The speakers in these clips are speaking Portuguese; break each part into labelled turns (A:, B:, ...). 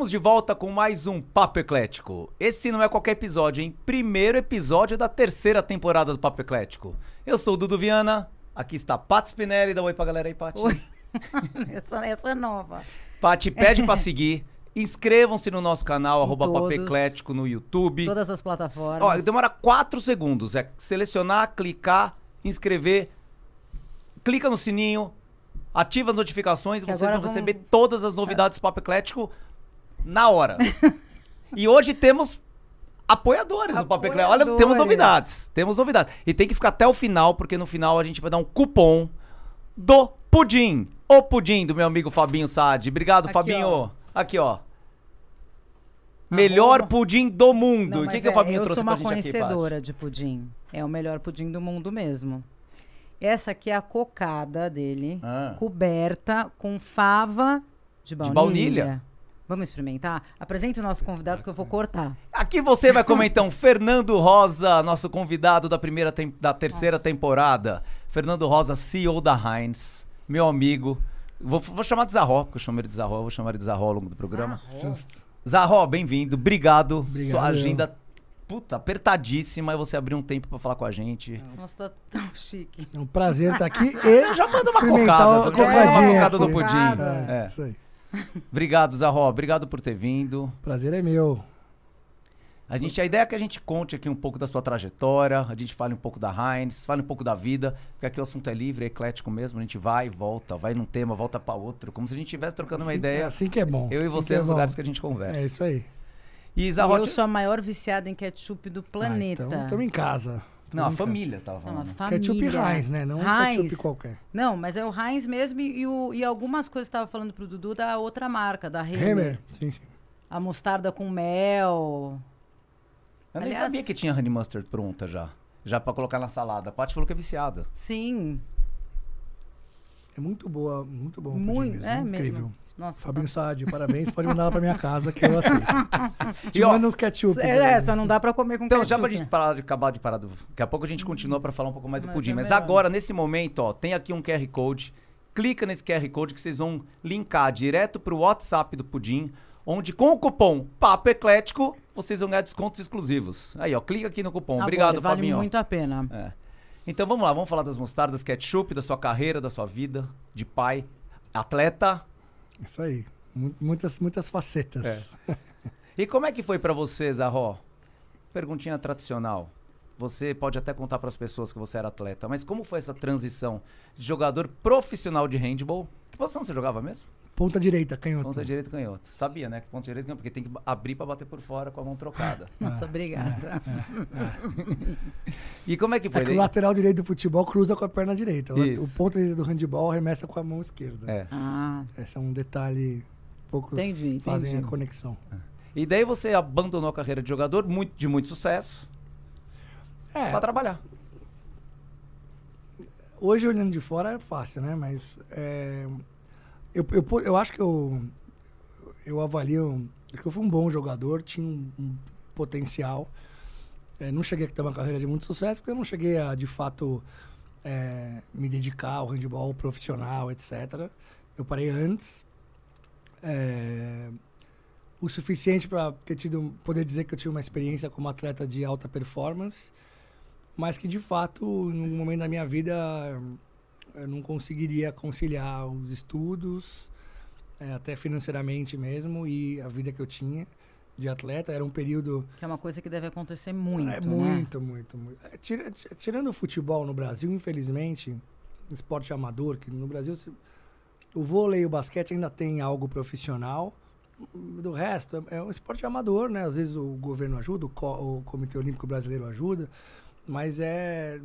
A: Estamos de volta com mais um Papo Eclético. Esse não é qualquer episódio, hein? Primeiro episódio da terceira temporada do Papo Eclético. Eu sou o Dudu Viana, aqui está Paty Spinelli. Dá um oi pra galera aí, Paty.
B: Oi. essa, essa é nova.
A: Paty, pede pra seguir. Inscrevam-se no nosso canal, arroba Papo
B: todos.
A: Eclético no YouTube.
B: Todas as plataformas.
A: Ó, demora 4 segundos. É selecionar, clicar, inscrever. Clica no sininho, ativa as notificações
B: Que
A: vocês vão
B: vamos-
A: receber todas as novidades do Papo Eclético na hora. e hoje temos apoiadores do Papo Eclético. Olha, temos novidades. Temos novidades. E tem que ficar até o final, porque no final a gente vai dar um cupom do Pudim. O Pudim do meu amigo Fabinho Sade. Obrigado,
B: Aqui,
A: Fabinho.
B: ó.
A: Aqui, ó. Melhor pudim do mundo.
B: Não,
A: o que,
B: mas
A: que o
B: é,
A: Fabinho
B: eu
A: trouxe
B: sou
A: pra
B: uma
A: gente aqui, Paty?
B: conhecedora de pudim. É o melhor pudim do mundo mesmo. Essa aqui é a cocada dele,
A: Ah.
B: coberta com fava de baunilha.
A: baunilha?
B: Vamos experimentar? Apresente o nosso convidado que eu vou cortar.
A: Aqui você vai comer então Fernando Rosa, nosso convidado da primeira tem- da terceira
B: Nossa.
A: temporada. Fernando Rosa, CEO da Heinz, meu amigo. Vou, vou chamar de Zarró, porque eu chamo ele de Zarró, eu vou chamar ele de Zarró ao longo do programa.
B: Justo.
A: Zarró, bem-vindo, obrigado.
C: Obrigado,
A: Sua
C: eu.
A: agenda, puta, apertadíssima e você abriu um tempo pra falar com a gente.
B: Nossa, tá tão chique.
C: É um prazer estar aqui e
A: Já manda uma
C: experimentar
A: cocada,
C: a
A: já manda uma
C: cocadinha
A: cocada no
C: aqui.
A: pudim.
B: Cocada.
C: É,
A: É.
C: isso aí.
A: Obrigado, Zarró, obrigado por ter vindo.
C: Prazer é meu.
A: A, gente, a ideia é que a gente conte aqui um pouco da sua trajetória, a gente fale um pouco da Heinz, fale um pouco da vida, porque aqui o assunto é livre, é eclético mesmo, a gente vai e volta, vai num tema, volta pra outro, como se a gente estivesse trocando uma
C: Assim-
A: ideia,
C: é assim que é bom.
A: eu e
C: assim
A: você
C: é
A: nos
C: bom.
A: lugares que a gente conversa.
C: É isso aí.
A: E
B: E
A: Zarró,
B: eu
A: te-
B: sou a maior viciada em ketchup do planeta.
C: Ah, então, estamos em casa.
A: Não, a família você tava
B: É uma
A: falando.
B: família.
C: Ketchup Heinz, né? Não
B: Heinz.
C: ketchup qualquer.
B: Não, mas é o Heinz mesmo e, o- e algumas coisas que eu tava falando pro Dudu da outra marca, da Hammer.
C: Hammer. Sim, sim.
B: A mostarda com mel.
A: Eu nem
B: Aliás-
A: sabia que tinha honey mustard pronta já, já pra colocar na salada. A Paty falou que é viciada.
B: Sim,
C: É muito boa, muito bom.
B: muito.
C: mesmo,
B: É
C: Incrível.
B: mesmo. Nossa,
C: Fabinho
B: tá-
C: Saad, parabéns. Pode mandar ela pra minha casa que eu aceito. Te
A: E, ó,
C: manda uns ketchup.
B: É, é, só não dá pra comer com
A: Então,
B: ketchup.
A: já pra gente parar de acabar de parar do... Daqui a pouco a gente continua pra falar um pouco mais do
B: Mas
A: pudim.
B: é
A: Mas
B: melhor.
A: agora, nesse momento, ó, tem aqui um QR Code. Clica nesse QR Code que vocês vão linkar direto pro WhatsApp do pudim, onde com o cupom Papo Eclético, vocês vão ganhar descontos exclusivos. Aí, ó, clica aqui no cupom.
B: Agora,
A: Obrigado,
B: vale
A: Fabinho.
B: muito a pena.
A: É. Então vamos lá, vamos falar das mostardas, ketchup, da sua carreira, da sua vida, de pai, atleta.
C: Isso aí. Mu- Muitas, muitas facetas.
A: É. E como é que foi pra você, Zarró? Perguntinha tradicional. Você pode até contar pras pessoas que você era atleta, mas como foi essa transição de jogador profissional de handball? Que posição você jogava mesmo?
C: Ponta direita, canhoto.
A: Ponta direita canhoto. Sabia, né? Que ponta direita canhoto, porque tem que abrir pra bater por fora com a mão trocada.
B: Nossa, obrigada.
A: E como é que foi?
C: É que o lateral direito do futebol cruza com a perna direita.
A: Isso.
C: O ponta do handball arremessa com a mão esquerda.
A: É.
B: Ah,
C: Esse é um detalhe poucos
B: Entendi,
C: fazem
B: entendi.
C: a conexão.
A: E daí você abandonou a carreira de jogador muito, de muito sucesso
C: É,
A: pra trabalhar.
C: hoje olhando de fora é fácil, né? Mas é, eu, eu, eu acho que eu, eu avalio que eu fui um bom jogador, tinha um, um potencial. É, não cheguei a ter uma carreira de muito sucesso, porque eu não cheguei a, de fato, é, me dedicar ao handball profissional, etc. Eu parei antes. É, o suficiente para ter tido, poder dizer que eu tive uma experiência como atleta de alta performance, mas que de fato, em um momento da minha vida, eu não conseguiria conciliar os estudos, é, até financeiramente mesmo, e a vida que eu tinha de atleta. Era um período
B: que é uma coisa que deve acontecer muito,
C: é,
B: né?
C: muito, muito, muito. É, tira- ti- tirando o futebol no Brasil, infelizmente, esporte amador, que no Brasil se- o vôlei e o basquete ainda tem algo profissional. Do resto, é, é um esporte amador, né? Às vezes o governo ajuda, o, co- o Comitê Olímpico Brasileiro ajuda, mas é.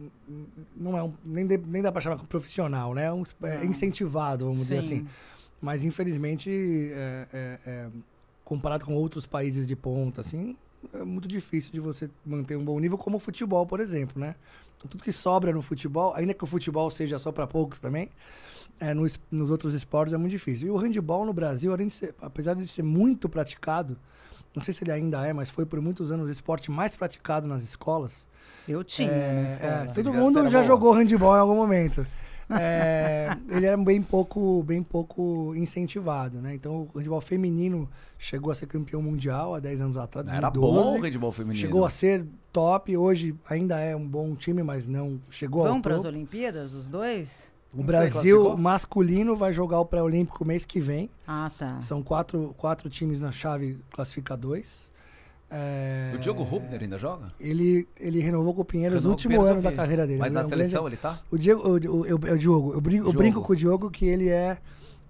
C: Não é um, nem, de- nem dá para chamar profissional, né? É, um é incentivado, vamos dizer
B: Sim.
C: assim. Mas infelizmente, é- é- é, comparado com outros países de ponta, assim, é muito difícil de você manter um bom nível, como o futebol, por exemplo, né? Tudo que sobra no futebol, ainda que o futebol seja só para poucos também, é, no es- nos outros esportes é muito difícil. E o handball no Brasil, além de ser, apesar de ser muito praticado, não sei se ele ainda é, mas foi por muitos anos o esporte mais praticado nas escolas.
B: Eu tinha
C: É,
B: na escola.
C: é, todo mundo já
A: bom.
C: jogou handball em algum momento. é, ele era bem pouco, bem pouco incentivado, né? Então o handball feminino chegou a ser campeão mundial há 10 anos atrás,
A: Era
C: 2012.
A: bom o handball feminino.
C: Chegou a ser top, hoje ainda é um bom time, mas não chegou
B: Vão
C: ao
B: para as. Olimpíadas, os dois?
C: O
A: Não
C: Brasil masculino vai jogar o pré-olímpico mês que vem.
B: Ah, tá.
C: São quatro, quatro times na chave classifica dois. É,
A: O Diogo Rubner ainda joga?
C: Ele, ele renovou com o Pinheiros no último
A: Pinheiros,
C: ano
A: eu
C: da carreira dele.
A: Mas
C: É
A: na
C: um
A: seleção
C: grande-
A: ele tá?
C: O Diego, o, o, o, é o Diogo. Eu brinco, eu
A: Diogo.
C: brinco com o Diogo que ele é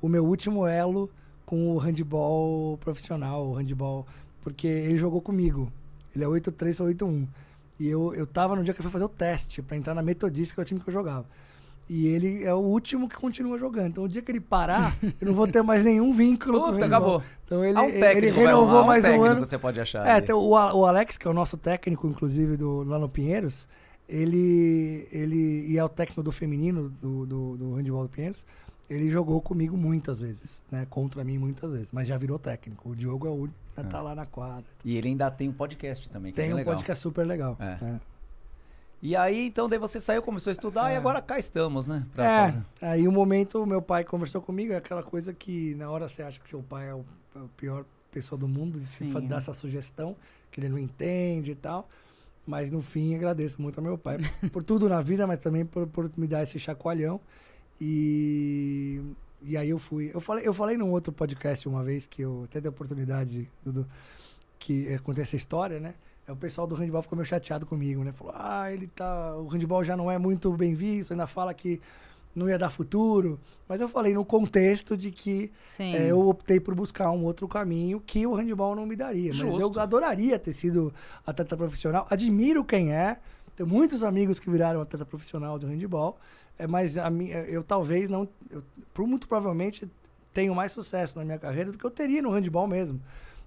C: o meu último elo com o handball profissional, o handball, porque ele jogou comigo. Ele é 8-3 ou 8-1. E eu, eu tava no dia que ele foi fazer o teste pra entrar na Metodista, que é o time que eu jogava. E ele é o último que continua jogando. Então, o dia que ele parar, eu não vou ter mais nenhum vínculo com
A: Puta,
C: handball.
A: acabou.
C: Então, ele,
A: um
C: ele
A: técnico, vai
C: renovou
A: um
C: mais um
A: técnico
C: ano.
A: você pode achar.
C: É, tem o, o Alex, que é o nosso técnico, inclusive, do, lá no Pinheiros, ele, ele e é o técnico do feminino do, do, do handball do Pinheiros, ele jogou comigo muitas vezes, né? Contra mim muitas vezes, mas já virou técnico. O Diogo é o único, né, tá lá na quadra.
A: E ele ainda tem um podcast também, que é
C: Tem
A: bem
C: um
A: legal.
C: podcast super legal.
A: É.
C: É.
A: E aí, então, daí você saiu, começou a estudar e
C: É.
A: agora cá estamos, né?
C: É,
A: fazer.
C: aí o momento, o meu pai conversou comigo, é aquela coisa que na hora você acha que seu pai é o, é o pior pessoa do mundo, de se
B: Sim.
C: dar essa sugestão, que ele não entende e tal. Mas no fim, agradeço muito ao meu pai por tudo na vida, mas também por, por me dar esse chacoalhão. E, e aí eu fui. Eu falei, eu falei num outro podcast uma vez que eu até dei a oportunidade, Dudu, que acontece essa história, né? Aí o pessoal do handball ficou meio chateado comigo, né? Falou, ah, ele tá. O handball já não é muito bem visto, ainda fala que não ia dar futuro. Mas eu falei no contexto de que é, eu optei por buscar um outro caminho que o handball não me daria. Mas eu
A: Justo.
C: adoraria ter sido atleta profissional. Admiro quem é. Tenho muitos amigos que viraram atleta profissional do handball. É, mas a mim, eu talvez não. Eu, por- muito provavelmente tenho mais sucesso na minha carreira do que eu teria no handball mesmo.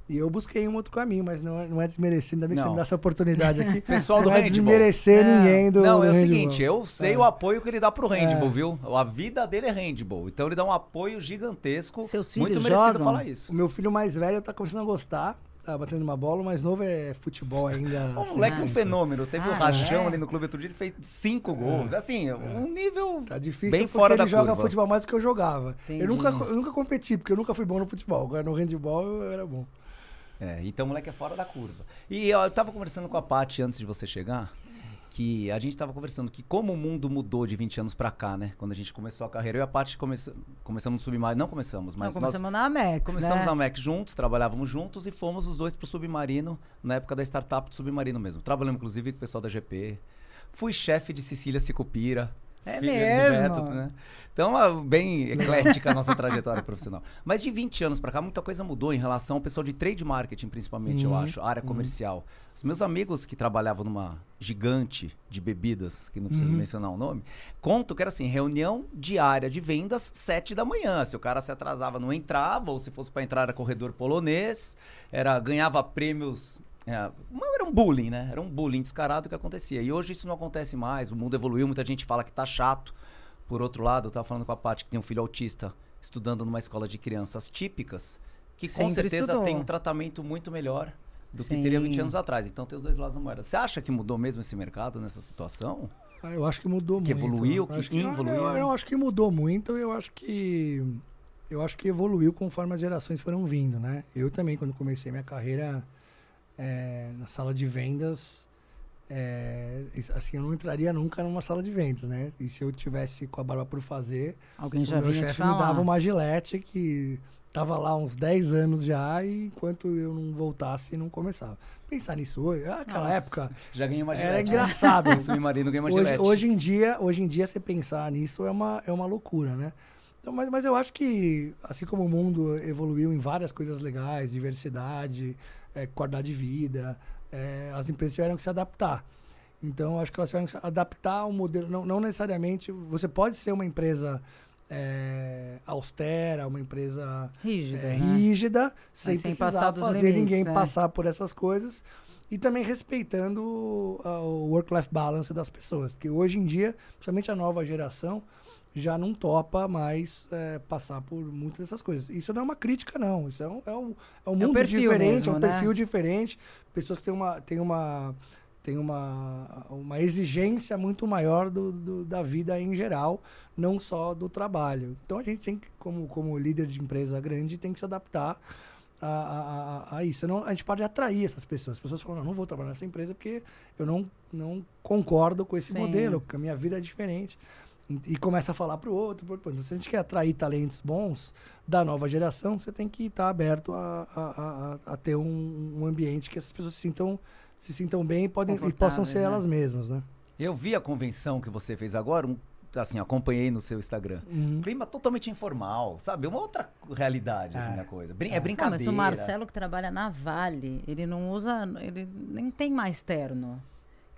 C: E eu busquei um outro caminho, mas não é, não é desmerecer. Ainda bem que você
A: Não.
C: me dá essa oportunidade aqui.
A: Pessoal do
C: não é
A: handball.
C: desmerecer
B: Não.
C: ninguém do
A: Não, é o
C: handball.
A: seguinte, eu sei
C: É.
A: o apoio que ele dá pro handball,
C: É.
A: viu? A vida dele é handball. Então ele dá um apoio gigantesco.
B: Seus
A: Muito
B: filhos
A: merecido
B: jogam?
A: falar isso.
C: O meu filho mais velho tá começando a gostar, tá batendo uma bola, o mais novo é futebol ainda.
A: O
C: assim,
A: moleque é um
C: né?
A: fenômeno. Teve o
B: Ah,
A: rachão
B: é?
A: ali no clube outro dia, ele fez cinco gols. Assim, um nível
C: Tá difícil
A: bem
C: porque
A: fora
C: ele
A: da
C: joga
A: curva.
C: futebol mais do que eu jogava.
B: Entendi.
C: Eu nunca, eu nunca competi, porque eu nunca fui bom no futebol. Agora no handball eu era bom.
A: É, então o moleque é fora da curva. E eu tava conversando com a Paty antes de você chegar, que a gente tava conversando que como o mundo mudou de 20 anos pra cá, né? Quando a gente começou a carreira, eu e a Paty começa, começamos no Submarino, não começamos, mas
B: Não,
A: nós
B: começamos na Amex,
A: começamos
B: né?
A: na MEC juntos, trabalhávamos juntos e fomos os dois pro Submarino, na época da startup do Submarino mesmo. Trabalhamos inclusive com o pessoal da GP. Fui chefe de Cecília Sicupira.
B: É
A: filha
B: mesmo?
A: Beto, né? Então, é bem eclética a nossa trajetória profissional. Mas de 20 anos pra cá, muita coisa mudou em relação ao pessoal de trade marketing, principalmente, eu
C: Uhum,
A: acho, a área comercial. Os meus amigos que trabalhavam numa gigante de bebidas, que não preciso
C: Uhum.
A: mencionar o nome, conto que era assim, reunião diária de vendas, 7 da manhã. Se o cara se atrasava, não entrava, ou se fosse pra entrar, era corredor polonês, era ganhava prêmios é, era um bullying, né? Era um bullying descarado que acontecia. E hoje isso não acontece mais. O mundo evoluiu, muita gente fala que tá chato. Por outro lado, eu tava falando com a Paty que tem um filho autista estudando numa escola de crianças típicas, que com
B: Sempre
A: certeza
B: estudou.
A: tem um tratamento muito melhor do que
B: Sim.
A: teria 20 anos atrás. Então tem os dois lados da moeda. Você acha que mudou mesmo esse mercado nessa situação?
C: Ah, Eu acho que mudou
A: Que
C: muito.
A: evoluiu,
C: Eu
A: que
C: acho
A: involuiu,
C: Eu,
A: né?
C: eu acho que mudou muito. Eu acho que eu acho que evoluiu conforme as gerações foram vindo, né? Eu também, quando comecei minha carreira é, na sala de vendas, é, assim, eu não entraria nunca numa sala de vendas, né? E se eu tivesse com a barba por fazer,
B: Alguém já
C: o meu chefe me dava uma gilete que tava lá uns 10 anos já e enquanto eu não voltasse, não começava. Pensar nisso hoje, aquela
A: Nossa,
C: época,
A: Já ganhei uma
C: era
A: gilete.
C: engraçado.
A: O submarino ganhou uma
C: hoje,
A: gilete.
C: hoje em dia, hoje em dia, você pensar nisso é uma, é uma loucura, né? Então, mas, mas eu acho que, assim como o mundo evoluiu em várias coisas legais, diversidade, é, qualidade de vida, é, as empresas tiveram que se adaptar. Então, acho que elas tiveram que se adaptar ao modelo. Não, não necessariamente. Você pode ser uma empresa é, austera, uma empresa
B: Rígida,
C: é,
B: né?
C: rígida, sem,
B: sem
C: precisar
B: passar
C: fazer
B: limites,
C: ninguém
B: né?
C: passar por essas coisas e também respeitando a- o work-life balance das pessoas. Porque hoje em dia, principalmente a nova geração, já não topa mais é, passar por muitas dessas coisas. Isso não é uma crítica, não. Isso é um, é um, é um
B: É
C: mundo diferente,
B: mesmo,
C: é um
B: né?
C: perfil diferente. Pessoas que têm uma, têm uma, tem uma, uma exigência muito maior do, do, da vida em geral, não só do trabalho. Então a gente tem que, como, como líder de empresa grande, tem que se adaptar a, a, a, isso. Não, a gente pode atrair essas pessoas. As pessoas falam, não, não vou trabalhar nessa empresa porque eu não, não concordo com esse
B: Sim.
C: modelo, porque a minha vida é diferente. E começa a falar para o outro. pro outro. Então, se a gente quer atrair talentos bons da nova geração, você tem que estar aberto a, a, a, a ter um, um ambiente que essas pessoas se sintam, se sintam bem e, podem, e possam ser
B: né?
C: elas mesmas, né?
A: Eu vi a convenção que você fez agora, um- assim, acompanhei no seu Instagram.
C: Uhum.
A: Clima totalmente informal, sabe? Uma outra realidade, assim,
C: É.
A: da coisa. Brin é,
C: É.
B: Não,
A: brincadeira.
B: mas o Marcelo que trabalha na Vale, ele não usa, ele nem tem mais terno.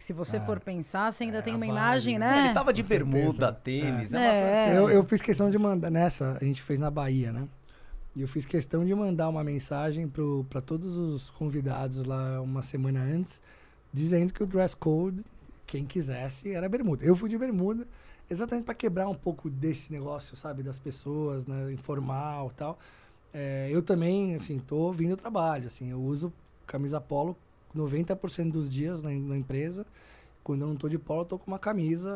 B: Se você
C: É.
B: for pensar, você ainda
C: É,
B: tem uma imagem,
C: né?
B: né?
A: Ele tava de
C: Com certeza.
A: bermuda, tênis,
B: É.
A: né?
B: É.
C: Eu, eu fiz questão de mandar, nessa, a gente fez na Bahia, né? E eu fiz questão de mandar uma mensagem para todos os convidados lá uma semana antes, dizendo que o dress code, quem quisesse, era bermuda. Eu fui de bermuda, exatamente para quebrar um pouco desse negócio, sabe, das pessoas, né, informal e tal. É, eu também, assim, tô vindo ao trabalho, assim, eu uso camisa polo 90% dos dias na, na empresa. Quando eu não tô de polo, eu tô com uma camisa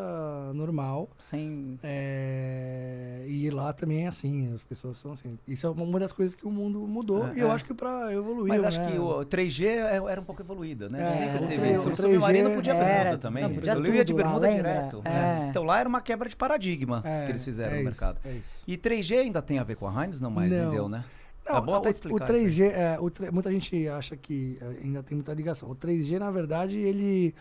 C: normal.
B: Sem...
C: É, e lá também é assim, as pessoas são assim. Isso é uma das coisas que o mundo mudou
A: É,
C: e eu
A: é.
C: acho que para evoluir.
A: Mas acho
C: né?
A: que o 3G é- era um pouco evoluída, né?
C: É,
A: Sempre teve isso.
C: o
A: No submarino
C: 3G
A: podia bermuda também.
B: não, podia
A: eu ia de
B: tudo
A: bermuda direto.
B: É.
A: Então lá era uma quebra de paradigma
C: É,
A: que eles fizeram
C: é
A: no mercado.
C: é isso.
A: E 3G ainda tem a ver com a Heinz? Não mais,
C: Não.
A: entendeu, né?
C: Não,
A: é bom até
C: o,
A: explicar
C: o
A: isso aí.
C: 3G, é, o muita gente acha que eh, ainda tem muita ligação. O 3G, na verdade, ele,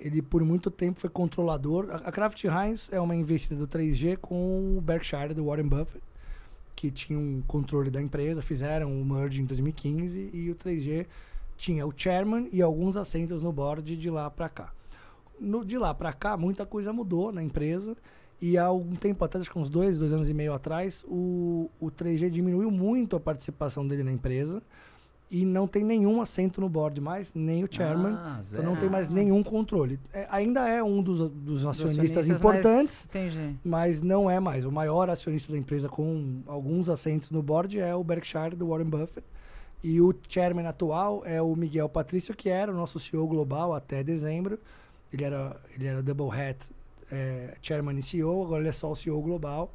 C: ele por muito tempo foi controlador. A, a Kraft Heinz é uma investida do 3G com o Berkshire, do Warren Buffett, que tinha um controle da empresa, fizeram o merge em 2015 e o 3G tinha o chairman e alguns assentos no board de lá para cá. No, de lá para cá, muita coisa mudou na empresa. E há algum tempo atrás, acho que uns dois, dois anos e meio atrás, o, o 3G diminuiu muito a participação dele na empresa. E não tem nenhum assento no board mais, nem o chairman.
A: Ah,
C: então não tem mais nenhum controle. É, ainda é um dos, dos acionistas
B: acionistas,
C: importantes,
B: mas-
C: mas não é mais. O maior acionista da empresa com alguns assentos no board é o Berkshire do Warren Buffett. E o chairman atual é o Miguel Patrício, que era o nosso CEO global até dezembro. Ele era, ele era double hat, é, chairman e CEO, agora ele é só o CEO global.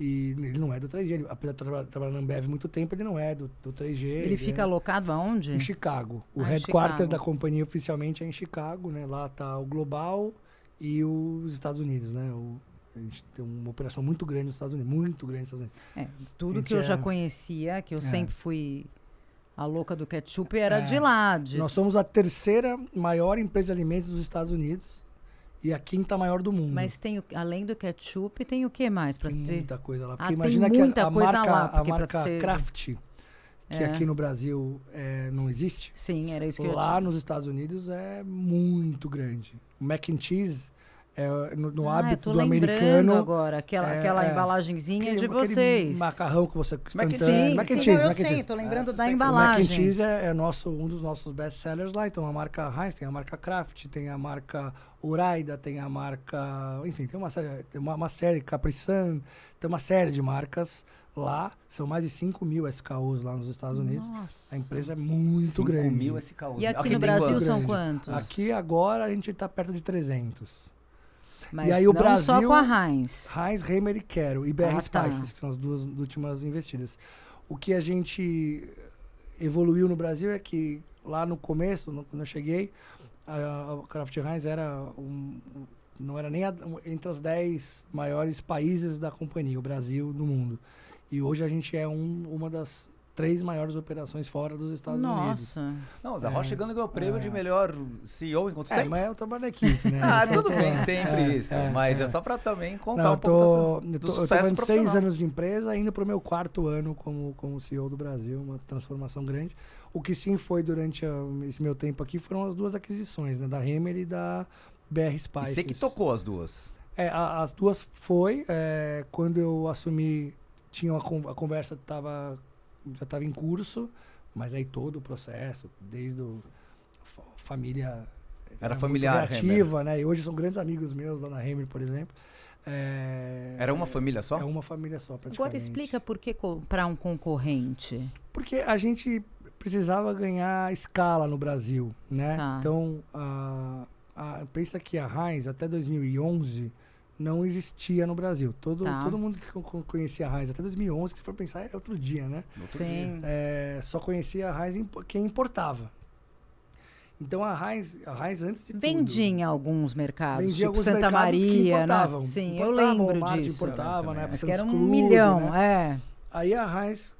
C: E ele não é do 3G. Ele, apesar de traba- trabalhar na Ambev muito tempo, ele não é do, do 3G.
B: Ele fica
C: é
B: alocado aonde?
C: em Chicago. O
B: Ah,
C: headquarter
B: Chicago.
C: da companhia oficialmente é em Chicago, né? Lá tá o global e os Estados Unidos, né? O, a gente tem uma operação muito grande nos Estados Unidos, muito grande nos Estados Unidos.
B: É, tudo
C: Gente,
B: que eu já
C: é-
B: conhecia, que eu
C: É.
B: sempre fui a louca do ketchup, era
C: É.
B: de lá. De...
C: Nós somos a terceira maior empresa de alimentos dos Estados Unidos e a quinta maior do mundo.
B: Mas tem o- além do ketchup, tem o que mais para
C: tem
B: ter?
C: muita coisa lá.
B: Ah,
C: Porque
B: tem
C: imagina que a, a marca,
B: lá,
C: a marca
B: ser-
C: Kraft, que
B: É.
C: aqui no Brasil é, não existe,
B: Sim, era isso que
C: lá
B: eu
C: nos Estados Unidos é muito grande. O mac and cheese, é, no, no
B: Ah,
C: hábito do americano,
B: agora, aquela,
C: é,
B: aquela
C: é.
B: embalagenzinha
C: Aquele-
B: de
C: aquele
B: vocês.
C: macarrão que você instantâneo.
B: Sim,
C: mac and
B: sim,
C: cheese,
B: não, eu
C: mac and
B: sei,
C: cheese.
B: tô lembrando
A: Ah,
B: da
C: O Mac and
B: embalagem.
C: cheese é, é nosso, um dos nossos best sellers lá. Então a marca Heinz, tem a marca Kraft, tem a marca Uraida, tem a marca. Enfim, tem uma série, tem uma, uma série Capri Sun, tem uma série de marcas lá. São mais de 5 mil SKUs lá nos Estados Unidos.
B: Nossa.
C: A empresa é muito
A: 5
C: grande.
A: mil SKU.
B: E aqui
A: Aqui
B: no Brasil
A: quantos?
B: são quantos?
C: Aqui agora a gente está perto de 300.
B: Mas
C: e aí o
B: não só
C: Brasil-
B: com a Heinz.
C: Heinz, Reimer e Quero. E BR
B: Ah, tá.
C: Spices, que são as duas últimas investidas. O que a gente evoluiu no Brasil é que lá no começo, no- quando eu cheguei, a, a Kraft Heinz era um, não era nem a- entre as 10 maiores países da companhia, o Brasil, no mundo. E hoje a gente é um- uma das três maiores operações fora dos Estados Unidos.
B: Nossa.
A: Não, o Zé Rocha
C: É.
A: chegando ganhou o prêmio
C: É.
A: de melhor CEO em quanto
C: É,
A: tempo?
C: mas é o trabalho da equipe, né?
A: Ah, tudo bem, sempre
C: é,
A: isso.
C: é,
A: mas é.
C: é.
A: só pra também contar
C: Não,
A: um
C: eu tô,
A: pouco
C: eu
A: do
C: tô, eu tô
A: sucesso
C: fazendo seis anos de empresa, indo pro meu quarto ano como, como CEO do Brasil, uma transformação grande. O que sim foi durante a- esse meu tempo aqui foram as duas aquisições, né? Da Hemer e da BR
A: E
C: Spices.
A: você que tocou as duas.
C: É, a- as duas foi, é, quando eu assumi, tinha uma, a conversa tava, já estava em curso, mas aí todo o processo, desde o fa- família
A: Era
C: muito
A: familiar,
C: criativa, né? E hoje são grandes amigos meus lá na Hemer, por exemplo. É,
A: Era uma família só?
C: É uma família só, praticamente.
B: Agora explica por que comprar um concorrente.
C: Porque a gente, precisava ganhar escala no Brasil, né?
B: Tá.
C: Então, a, a- pensa que a Heinz até 2011 não existia no Brasil. Todo,
B: Tá.
C: todo mundo que co- co- conhecia a Heinz até 2011, que se for pensar, é outro dia, né?
A: Outro
B: Sim.
C: É, só conhecia a Heinz impo- quem importava. Então a Heinz, a Heinz antes de
B: Vendia
C: tudo,
B: em alguns mercados,
C: Vendia
B: tipo
C: alguns
B: Santa
C: mercados que
B: Maria,
C: importavam.
B: né? Sim,
C: Importavam,
B: eu lembro
C: Walmart
B: disso.
C: importava, né?
B: Mas que era um
C: Club,
B: milhão,
C: né?
B: é.
C: Aí a Heinz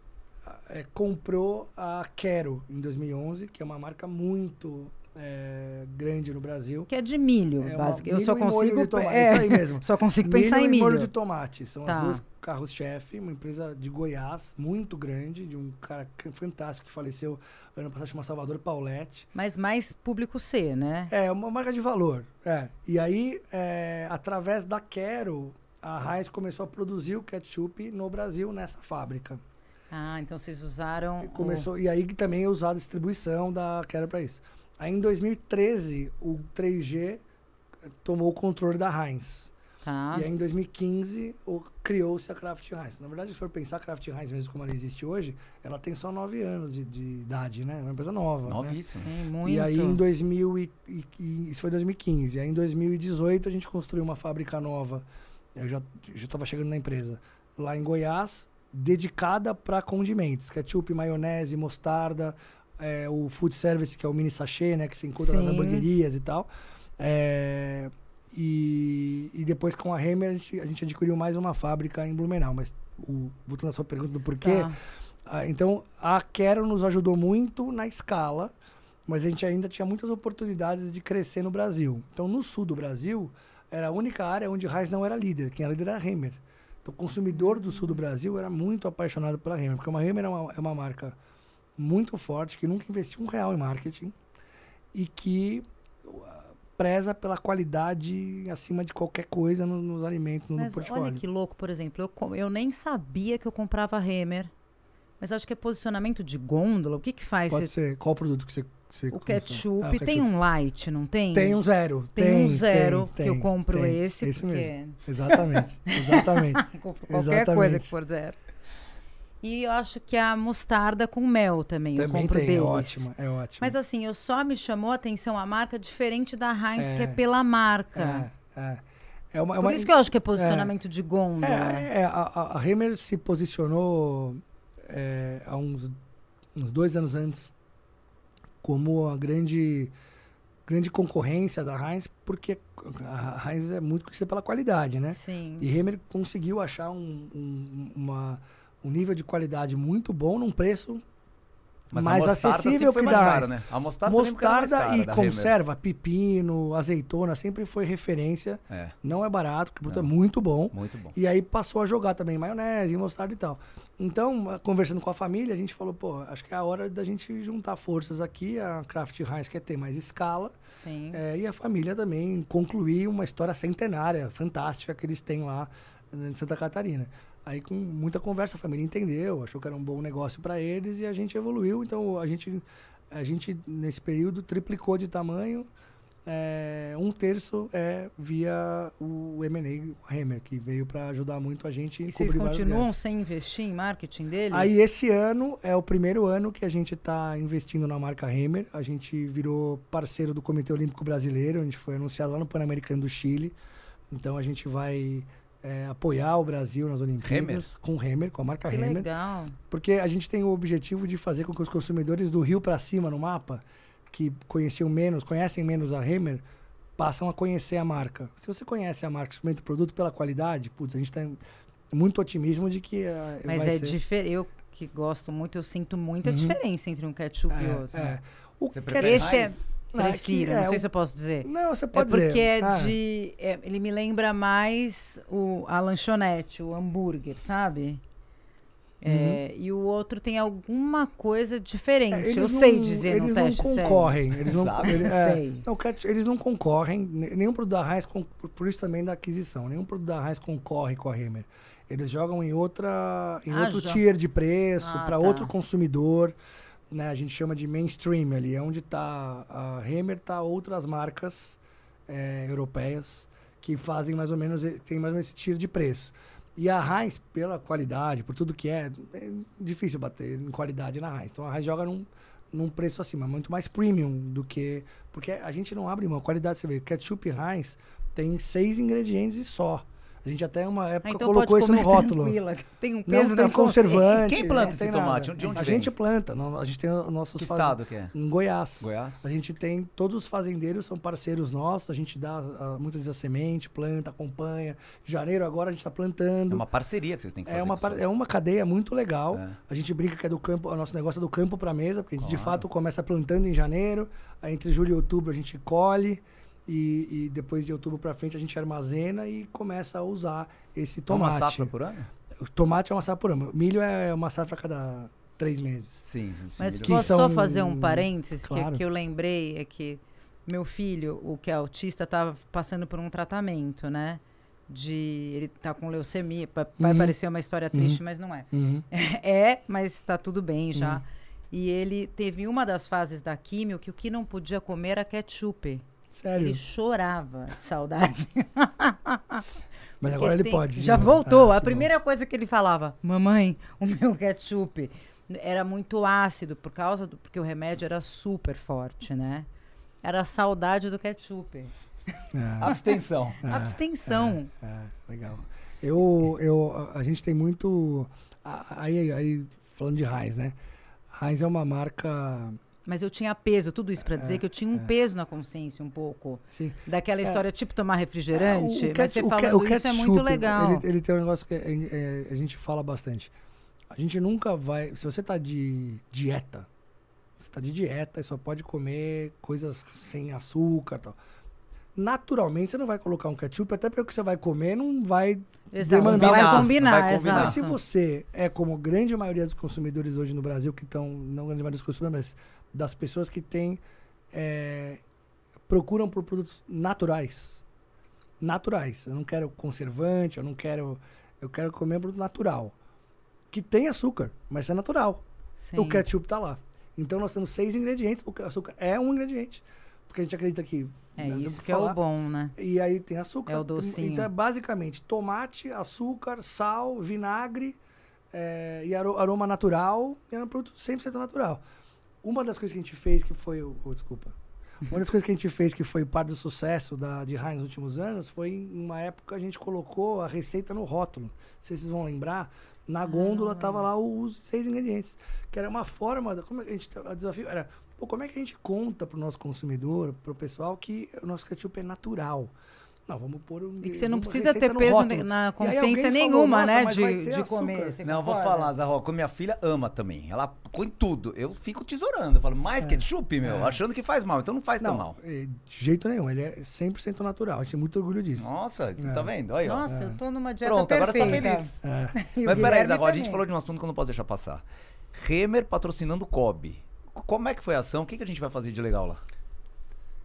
C: é, comprou a Quero em 2011, que é uma marca muito é, grande no Brasil.
B: Que é de milho,
C: É
B: basicamente. Eu só
C: milho e molho
B: consigo.
C: de tomate,
B: é,
C: isso aí mesmo.
B: Só consigo pensar em
C: e
B: milho.
C: molho de tomate. São
B: Tá.
C: as duas carros-chefe, uma empresa de Goiás, muito grande, de um cara fantástico que faleceu ano passado, chama Salvador Pauletti.
B: Mas mais público C, né?
C: É, uma marca de valor. É. E aí, é, através da Quero, a Heinz começou a produzir o ketchup no Brasil, nessa fábrica.
B: Ah, então vocês usaram.
C: E,
B: o-
C: começou, e aí também é usada a distribuição da Quero para isso. Aí em 2013, o 3G tomou o controle da Heinz.
B: Tá.
C: E aí em 2015 o- criou-se a Kraft Heinz. Na verdade, se for pensar a Kraft Heinz mesmo como ela existe hoje, ela tem só 9 anos de, de idade, né? É uma empresa nova. né?
A: Novíssimo.
B: Sim, muito.
C: E aí em 2000 e, e- e- isso foi 2015. Aí em 2018 a gente construiu uma fábrica nova. Eu já já estava chegando na empresa lá em Goiás, dedicada para condimentos, ketchup, maionese, mostarda, é, o food service que é o mini sachê, né, que se encontra nas
B: Sim.
C: hamburguerias e tal. É, e, e depois com a Hemer a gente, a gente adquiriu mais uma fábrica em Blumenau, mas o, voltando à sua pergunta do porquê,
B: Tá.
C: então, a Quero nos ajudou muito na escala, mas a gente ainda tinha muitas oportunidades de crescer no Brasil. Então, no sul do Brasil, era a única área onde Reis não era líder. Quem era líder era a Hemer. Então, o consumidor do sul do Brasil era muito apaixonado pela Hemer, porque uma Hemer é uma, é uma marca muito forte, que nunca investiu um real em marketing e que uh, preza pela qualidade acima de qualquer coisa no- nos alimentos, no, no
B: Mas
C: portfólio.
B: olha que louco, por exemplo, eu, eu nem sabia que eu comprava Hemer. Mas acho que é posicionamento de gôndola. O que que faz?
C: Pode ser. Qual produto que você...
B: o ketchup.
C: Ah, o
B: Tem um light, não tem?
C: Tem um zero.
B: Tem um zero
C: tem,
B: que eu
C: tem,
B: compro
C: tem.
B: esse,
C: Esse
B: porque
C: mesmo. Exatamente. Exatamente.
B: compro qualquer
C: Exatamente.
B: coisa que for zero. E eu acho que a mostarda com mel também, eu
C: Também
B: compro
C: tem.
B: deles.
C: É ótimo. É.
B: Mas assim, eu só me chamou a atenção a marca diferente da Heinz, que é
C: É.
B: pela marca.
C: É, é. É uma, é
B: Por
C: uma,
B: isso que eu acho que é posicionamento de gôndola.
C: É, é, a, a, se posicionou é, há uns, uns dois anos antes como a grande, grande concorrência da Heinz, porque a Heinz é muito conhecida pela qualidade, né?
B: Sim.
C: E Hemer conseguiu achar um, um, uma, um nível de qualidade muito bom num preço
A: Mas
C: mais acessível que
A: cara,
C: Heinz.
A: né? A mostarda,
C: Mostarda
A: cara
C: e
A: Hemer.
C: conserva, pepino, azeitona, sempre foi referência.
A: É,
C: Não é barato, porque o produto é muito bom.
A: muito bom.
C: E aí passou a jogar também maionese, mostarda e tal. Então, conversando com a família, a gente falou, pô, acho que é a hora da gente juntar forças aqui. A Kraft Heinz quer ter mais escala.
B: Sim.
C: eh, e a família também concluir uma história centenária, fantástica, que eles têm lá eh, em Santa Catarina. Aí, com muita conversa, a família entendeu, achou que era um bom negócio para eles e a gente evoluiu. Então, a gente, a gente nesse período, triplicou de tamanho. É, um terço é via o M&A Hammer, que veio para ajudar muito a gente
B: E vocês continuam sem investir em marketing deles?
C: Aí esse ano é o primeiro ano que a gente está investindo na marca Hammer. A gente virou parceiro do Comitê Olímpico Brasileiro, a gente foi anunciado lá no Pan-Americano do Chile. Então a gente vai é, apoiar o Brasil nas Olimpíadas com o Hammer, com a marca
B: que
C: Hammer.
B: legal.
C: Porque a gente tem o objetivo de fazer com que os consumidores do Rio para cima no mapa, que conheciam menos, conhecem menos a Hammer, passam a conhecer a marca. Se você conhece a marca, experimenta o produto pela qualidade, putz, a gente tem muito otimismo de que ah,
B: Mas
C: vai
B: é
C: ser...
B: diferente. Eu que gosto muito, eu sinto muita
C: Uhum.
B: diferença entre um ketchup e
C: É,
B: outro.
C: é. O
A: Você prefere
B: Esse é-
C: Não, é
B: Prefiro,
C: é
B: não sei
C: o-
B: se eu posso dizer.
C: Não, você
B: É
C: pode
B: porque
C: dizer.
B: é
C: Ah,
B: de. é- ele me lembra mais o, a lanchonete, o hambúrguer, sabe? É, e o outro tem alguma coisa diferente.
C: Uhum. é, eles
B: eu
C: não-
B: sei dizer no
C: eles
B: teste
C: não concorrem. Eles não,
A: Sabe?
C: ele- é,
B: Sei.
C: não, eles não concorrem. ne- Nenhum produto da Heinz, por- isso também da aquisição, nenhum produto da Heinz concorre com a Hammer. Eles jogam em outra, em
B: Ah,
C: outro
B: jo-
C: tier de preço,
B: Ah,
C: para
B: tá.
C: outro consumidor. Né? A gente chama de mainstream ali, é onde está a Hammer, tá outras marcas é, europeias que fazem mais ou menos, tem mais ou menos esse tier de preço. E a Heinz, pela qualidade, por tudo que é, é difícil bater em qualidade na Heinz. Então a Heinz joga num, num preço acima, muito mais premium do que. Porque a gente não abre mão. Qualidade, você vê, ketchup Heinz tem seis ingredientes e só. A gente até uma época
B: Ah, então
C: colocou
B: pode
C: isso no rótulo.
B: Tem um peso
C: Não tem conservante.
A: Quem planta esse
C: tem
A: tomate? De onde
C: a
A: vem?
C: gente planta. não- A gente tem o nossos
A: Que
C: faz-
A: estado que é?
C: Em Goiás.
A: Goiás?
C: A gente tem, todos os fazendeiros são parceiros nossos, a gente dá ah, muitas vezes a semente, planta, acompanha. Janeiro agora a gente está
A: É
C: plantando.
A: uma parceria que vocês têm que fazer.
C: É uma, par- é uma cadeia muito legal.
A: É.
C: A gente brinca que é do campo, o nosso negócio é do campo para mesa, porque a gente de
A: Claro.
C: fato começa plantando em janeiro, aí entre julho e outubro a gente colhe e, e depois de outubro para frente a gente armazena e começa a usar esse
A: É
C: tomate.
A: Uma safra por ano?
C: O tomate é uma safra por ano. Milho é uma safra a cada três meses.
A: Sim. sim
B: Mas
C: que
B: posso
C: são-
B: só fazer um parênteses que,
C: Claro.
B: que eu lembrei é que meu filho, o que é autista, estava passando por um tratamento, né? De ele tá com leucemia. Pa- Vai
C: Uhum.
B: parecer uma história triste, mas não é.
C: Uhum.
B: É, mas está tudo bem já.
C: Uhum.
B: E ele teve uma das fases da químio que o que não podia comer era ketchup.
C: Sério.
B: Ele chorava de saudade.
C: Mas agora ele
B: tem-
C: pode.
B: Já
C: né?
B: voltou.
C: Ah,
B: a primeira coisa que ele falava, mamãe, o meu ketchup era muito ácido por causa do porque o remédio era super forte, né? Era a saudade do ketchup.
C: bom. É.
A: Abstenção.
C: É,
B: Abstenção.
C: É, legal. Eu, eu, a, gente tem muito. Aí, aí, falando de Heinz, né? Heinz é uma marca.
B: Mas eu tinha peso, tudo isso pra dizer que eu tinha um peso na consciência um pouco.
C: Assim,
B: Daquela história, tipo tomar refrigerante.
C: É, o
B: mas você
C: o
B: falando
C: o
B: isso é muito legal.
C: Ele, ele tem um negócio que é- é- a gente fala bastante. A gente nunca vai. Se você tá de dieta, você tá de dieta e só pode comer coisas sem açúcar e tal. Naturalmente você não vai colocar um ketchup, até porque o que você vai comer não vai
B: Exato, não
C: demandar
B: vai combinar,
A: Não vai combinar.
C: Mas se você é como a grande maioria dos consumidores hoje no Brasil, que estão, não a grande maioria dos consumidores, mas das pessoas que têm, é, procuram por produtos naturais. Naturais. Eu não quero conservante, eu não quero. Eu quero comer um produto natural. Que tem açúcar, mas é natural.
B: Sim.
C: O ketchup tá lá. Então nós temos seis ingredientes. O açúcar é um ingrediente. Porque a gente acredita que.
B: É
C: nós
B: isso que é o
C: falar,
B: bom, né?
C: e aí tem açúcar.
B: É o docinho.
C: Então é basicamente tomate, açúcar, sal, vinagre é, e aro- aroma natural. E é um produto 100% natural. Uma das coisas que a gente fez que foi... o o- desculpa. Uma das coisas que a gente fez que foi parte do sucesso da, de Heinz nos últimos anos foi em uma época a gente colocou a receita no rótulo. Se vocês vão lembrar. Na gôndola tava lá os seis ingredientes. Que era uma forma... Como é a gente... O desafio era... Pô, como é que a gente conta pro nosso consumidor, pro pessoal, que o nosso ketchup é natural? Não, vamos pôr um.
B: E que você não precisa ter peso
C: rótulo.
B: na consciência
C: falou,
B: nenhuma,
C: "Nossa,
B: né? De, de
C: açúcar."
B: comer. Você
A: Não, vou falar, Zarro, que minha filha ama também. Ela põe tudo. Eu fico tesourando. Eu falo, mais ketchup, meu, achando que faz mal. Então não faz tão
C: Não,
A: mal.
C: eh, de jeito nenhum. Ele é 100% natural. A gente tem muito orgulho disso.
A: Nossa,
C: É.
A: tá vendo? Olha.
B: Nossa, eu tô numa dieta
A: Pronto, agora você tá
B: perfeita.
A: feliz.
C: É.
B: O
A: Mas peraí,
B: Guilherme
A: Zarro, a gente falou de um assunto que eu não posso deixar passar. Remer patrocinando o Kobe. Como é que foi a ação? O que, que a gente vai fazer de legal lá?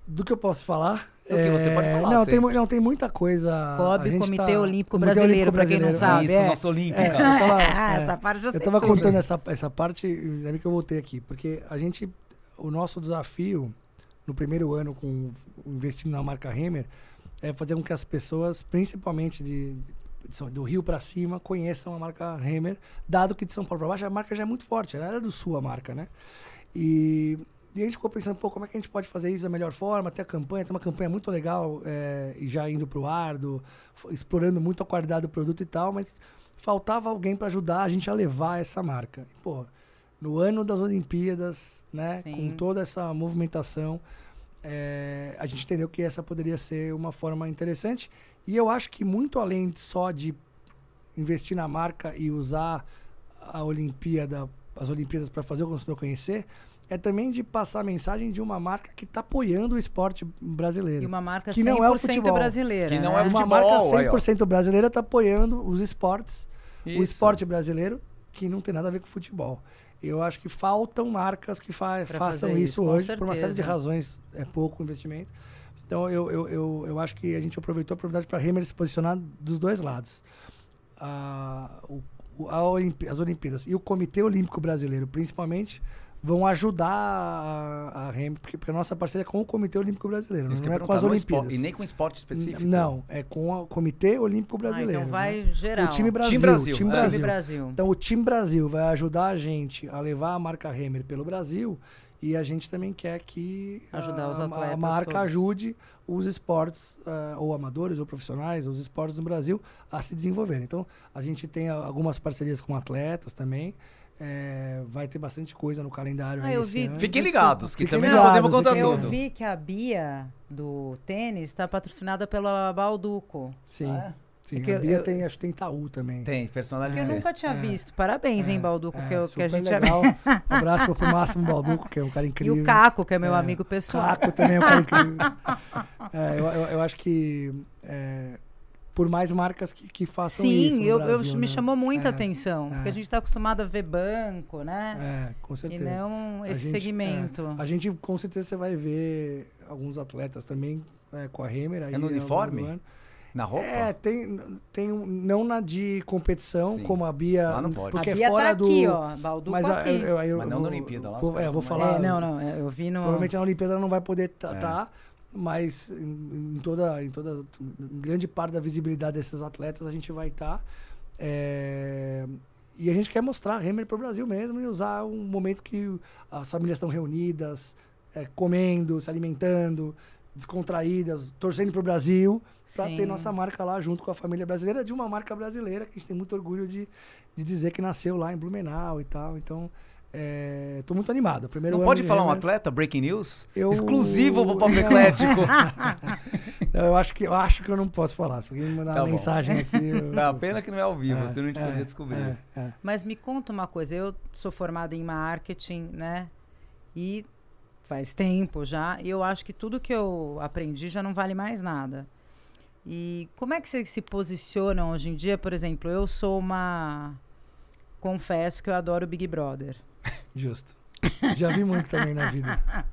C: Do que eu posso falar?
A: Do que você pode falar,
C: Não, tem, não tem muita coisa.
B: COB, Comitê
C: tá-
B: Olímpico
C: Comitê
B: Brasileiro,
C: Olímpico
B: pra quem não
C: Brasileiro.
B: sabe.
A: Isso,
B: é.
A: nossa Olímpica.
C: É, eu tava,
B: Ah,
C: é,
B: essa parte eu
C: eu
B: sei
C: tava
B: tudo.
C: contando essa, essa parte, ainda bem que eu voltei aqui, porque a gente, o nosso desafio no primeiro ano com investindo na marca Hammer é fazer com que as pessoas, principalmente de, de São- do Rio para cima, conheçam a marca Hammer, dado que de São Paulo para baixo a marca já é muito forte, ela era do Sul a marca, né? E, e a gente ficou pensando, pô, como é que a gente pode fazer isso da melhor forma? Ter a campanha, tem uma campanha muito legal, é, e já indo pro ar, do, explorando muito a qualidade do produto e tal, mas faltava alguém para ajudar a gente a levar essa marca. E, pô, no ano das Olimpíadas, né,
B: Sim.
C: com toda essa movimentação, é, a gente entendeu que essa poderia ser uma forma interessante. E eu acho que muito além só de investir na marca e usar a Olimpíada, as Olimpíadas para fazer o consumidor conhecer, é também de passar a mensagem de uma marca que está apoiando o esporte brasileiro.
B: E uma marca
C: Que
B: 100%
C: não é o futebol.
B: brasileira.
A: Que não
B: né?
A: é
C: uma
A: futebol,
C: marca
A: aí, ó.
C: 100% brasileira está apoiando os esportes, o
A: Isso.
C: esporte brasileiro, que não tem nada a ver com futebol. Eu acho que faltam marcas que fa
B: Pra
C: façam isso,
B: isso,
C: hoje, por uma série de
B: certeza.
C: razões, é pouco investimento. Então eu, eu, eu, eu acho que a gente aproveitou a oportunidade para a Hammer se posicionar dos dois lados. A, o, o- Olimpí- as Olimpíadas e o Comitê Olímpico Brasileiro, principalmente, vão ajudar a, a Remy, porque, porque a nossa parceria é com o Comitê Olímpico Brasileiro,
A: Isso
C: não é com as
A: espo-
C: Olimpíadas.
A: E nem com esporte específico?
C: Não, é com o Comitê Olímpico
B: Ah,
C: Brasileiro.
B: então vai
C: né?
B: geral.
C: O time Brasil.
A: Time Brasil,
C: time
A: é.
C: Brasil.
B: Time Brasil.
C: Então o time Brasil vai ajudar a gente a levar a marca Hammer pelo Brasil e a gente também quer que
B: Ajudar
C: a,
B: os
C: a
B: atletas
C: marca
B: todos.
C: ajude os esportes, ah, ou amadores ou profissionais, os esportes no Brasil a se desenvolverem. Então a gente tem algumas parcerias com atletas também. É, vai ter bastante coisa no calendário
B: Ah,
C: aí
B: eu vi-
C: ano.
A: Fiquem
B: Desculpa.
A: ligados, que
C: Fiquem
A: também
C: ligados,
A: não podemos contar
B: Eu
A: tudo.
B: vi que a Bia do tênis está patrocinada pela Balduco.
C: Sim,
A: Ah,
C: sim.
B: É que
C: a
B: eu-
C: Bia
B: eu-
C: tem, acho que tem Itaú também.
A: Tem,
B: Que eu
A: personalidade.
B: nunca tinha
C: é,
B: visto. Parabéns, hein, Balduco,
C: É,
B: que, eu- que a gente é
C: legal. Um abraço pro Máximo Balduco, que é um cara
B: E
C: incrível.
B: o Caco, que é meu
C: É,
B: amigo pessoal.
C: Caco também é um cara incrível. É, eu, eu, eu acho que é, por mais marcas que, que façam isso.
B: Sim,
C: no
B: eu,
C: Brasil,
B: me
C: né?
B: chamou muita
C: É,
B: atenção. Porque
C: é.
B: a gente está acostumado a ver banco, né?
C: É, com
B: e
C: certeza.
B: não
C: A
B: esse
C: gente-
B: segmento.
C: é, a gente, com certeza, você vai ver alguns atletas também é, com a Hemer. Aí,
A: É no uniforme? Na roupa?
C: É, tem, tem um- não na de competição,
A: Sim.
C: como a Bia.
A: Lá não pode.
C: Porque
B: a Bia
C: é fora
B: tá
C: do.
B: aqui, ó. Balduco
C: Mas a-
B: aqui.
C: eu, eu, eu,
A: Mas não
C: vou-
A: na Olimpíada, lá
C: Vou, é, vou falar.
B: É, não, não. é, Eu vi no.
C: Provavelmente na Olimpíada ela não vai poder
A: É.
C: estar, mas em, em toda, em toda em grande parte da visibilidade desses atletas a gente vai estar. e a gente quer mostrar a Hammer para o Brasil mesmo e usar um momento que as famílias estão reunidas, é, comendo, se alimentando, descontraídas, torcendo para o Brasil, para ter nossa marca lá junto com a família brasileira, de uma marca brasileira que a gente tem muito orgulho de, de dizer que nasceu lá em Blumenau e tal. Então, estou muito animado. Primeiro
A: Não pode
C: de
A: falar um atleta? Breaking news?
C: Eu-
A: Exclusivo pro Papo. Eclético.
C: Não, eu acho que eu acho que eu não posso falar. Se alguém me mandar
A: Tá
C: uma
A: bom.
C: mensagem aqui. Eu...
A: A pena que não é ao vivo,
C: É,
A: senão a gente
C: é,
A: podia descobrir.
C: é, é.
B: Mas me conta uma coisa, eu sou formada em marketing, né? E faz tempo já, e eu acho que tudo que eu aprendi já não vale mais nada. E como é que vocês se posicionam hoje em dia? Por exemplo, eu sou uma. Confesso que eu adoro Big Brother.
C: Justo. Já vi muito também na vida.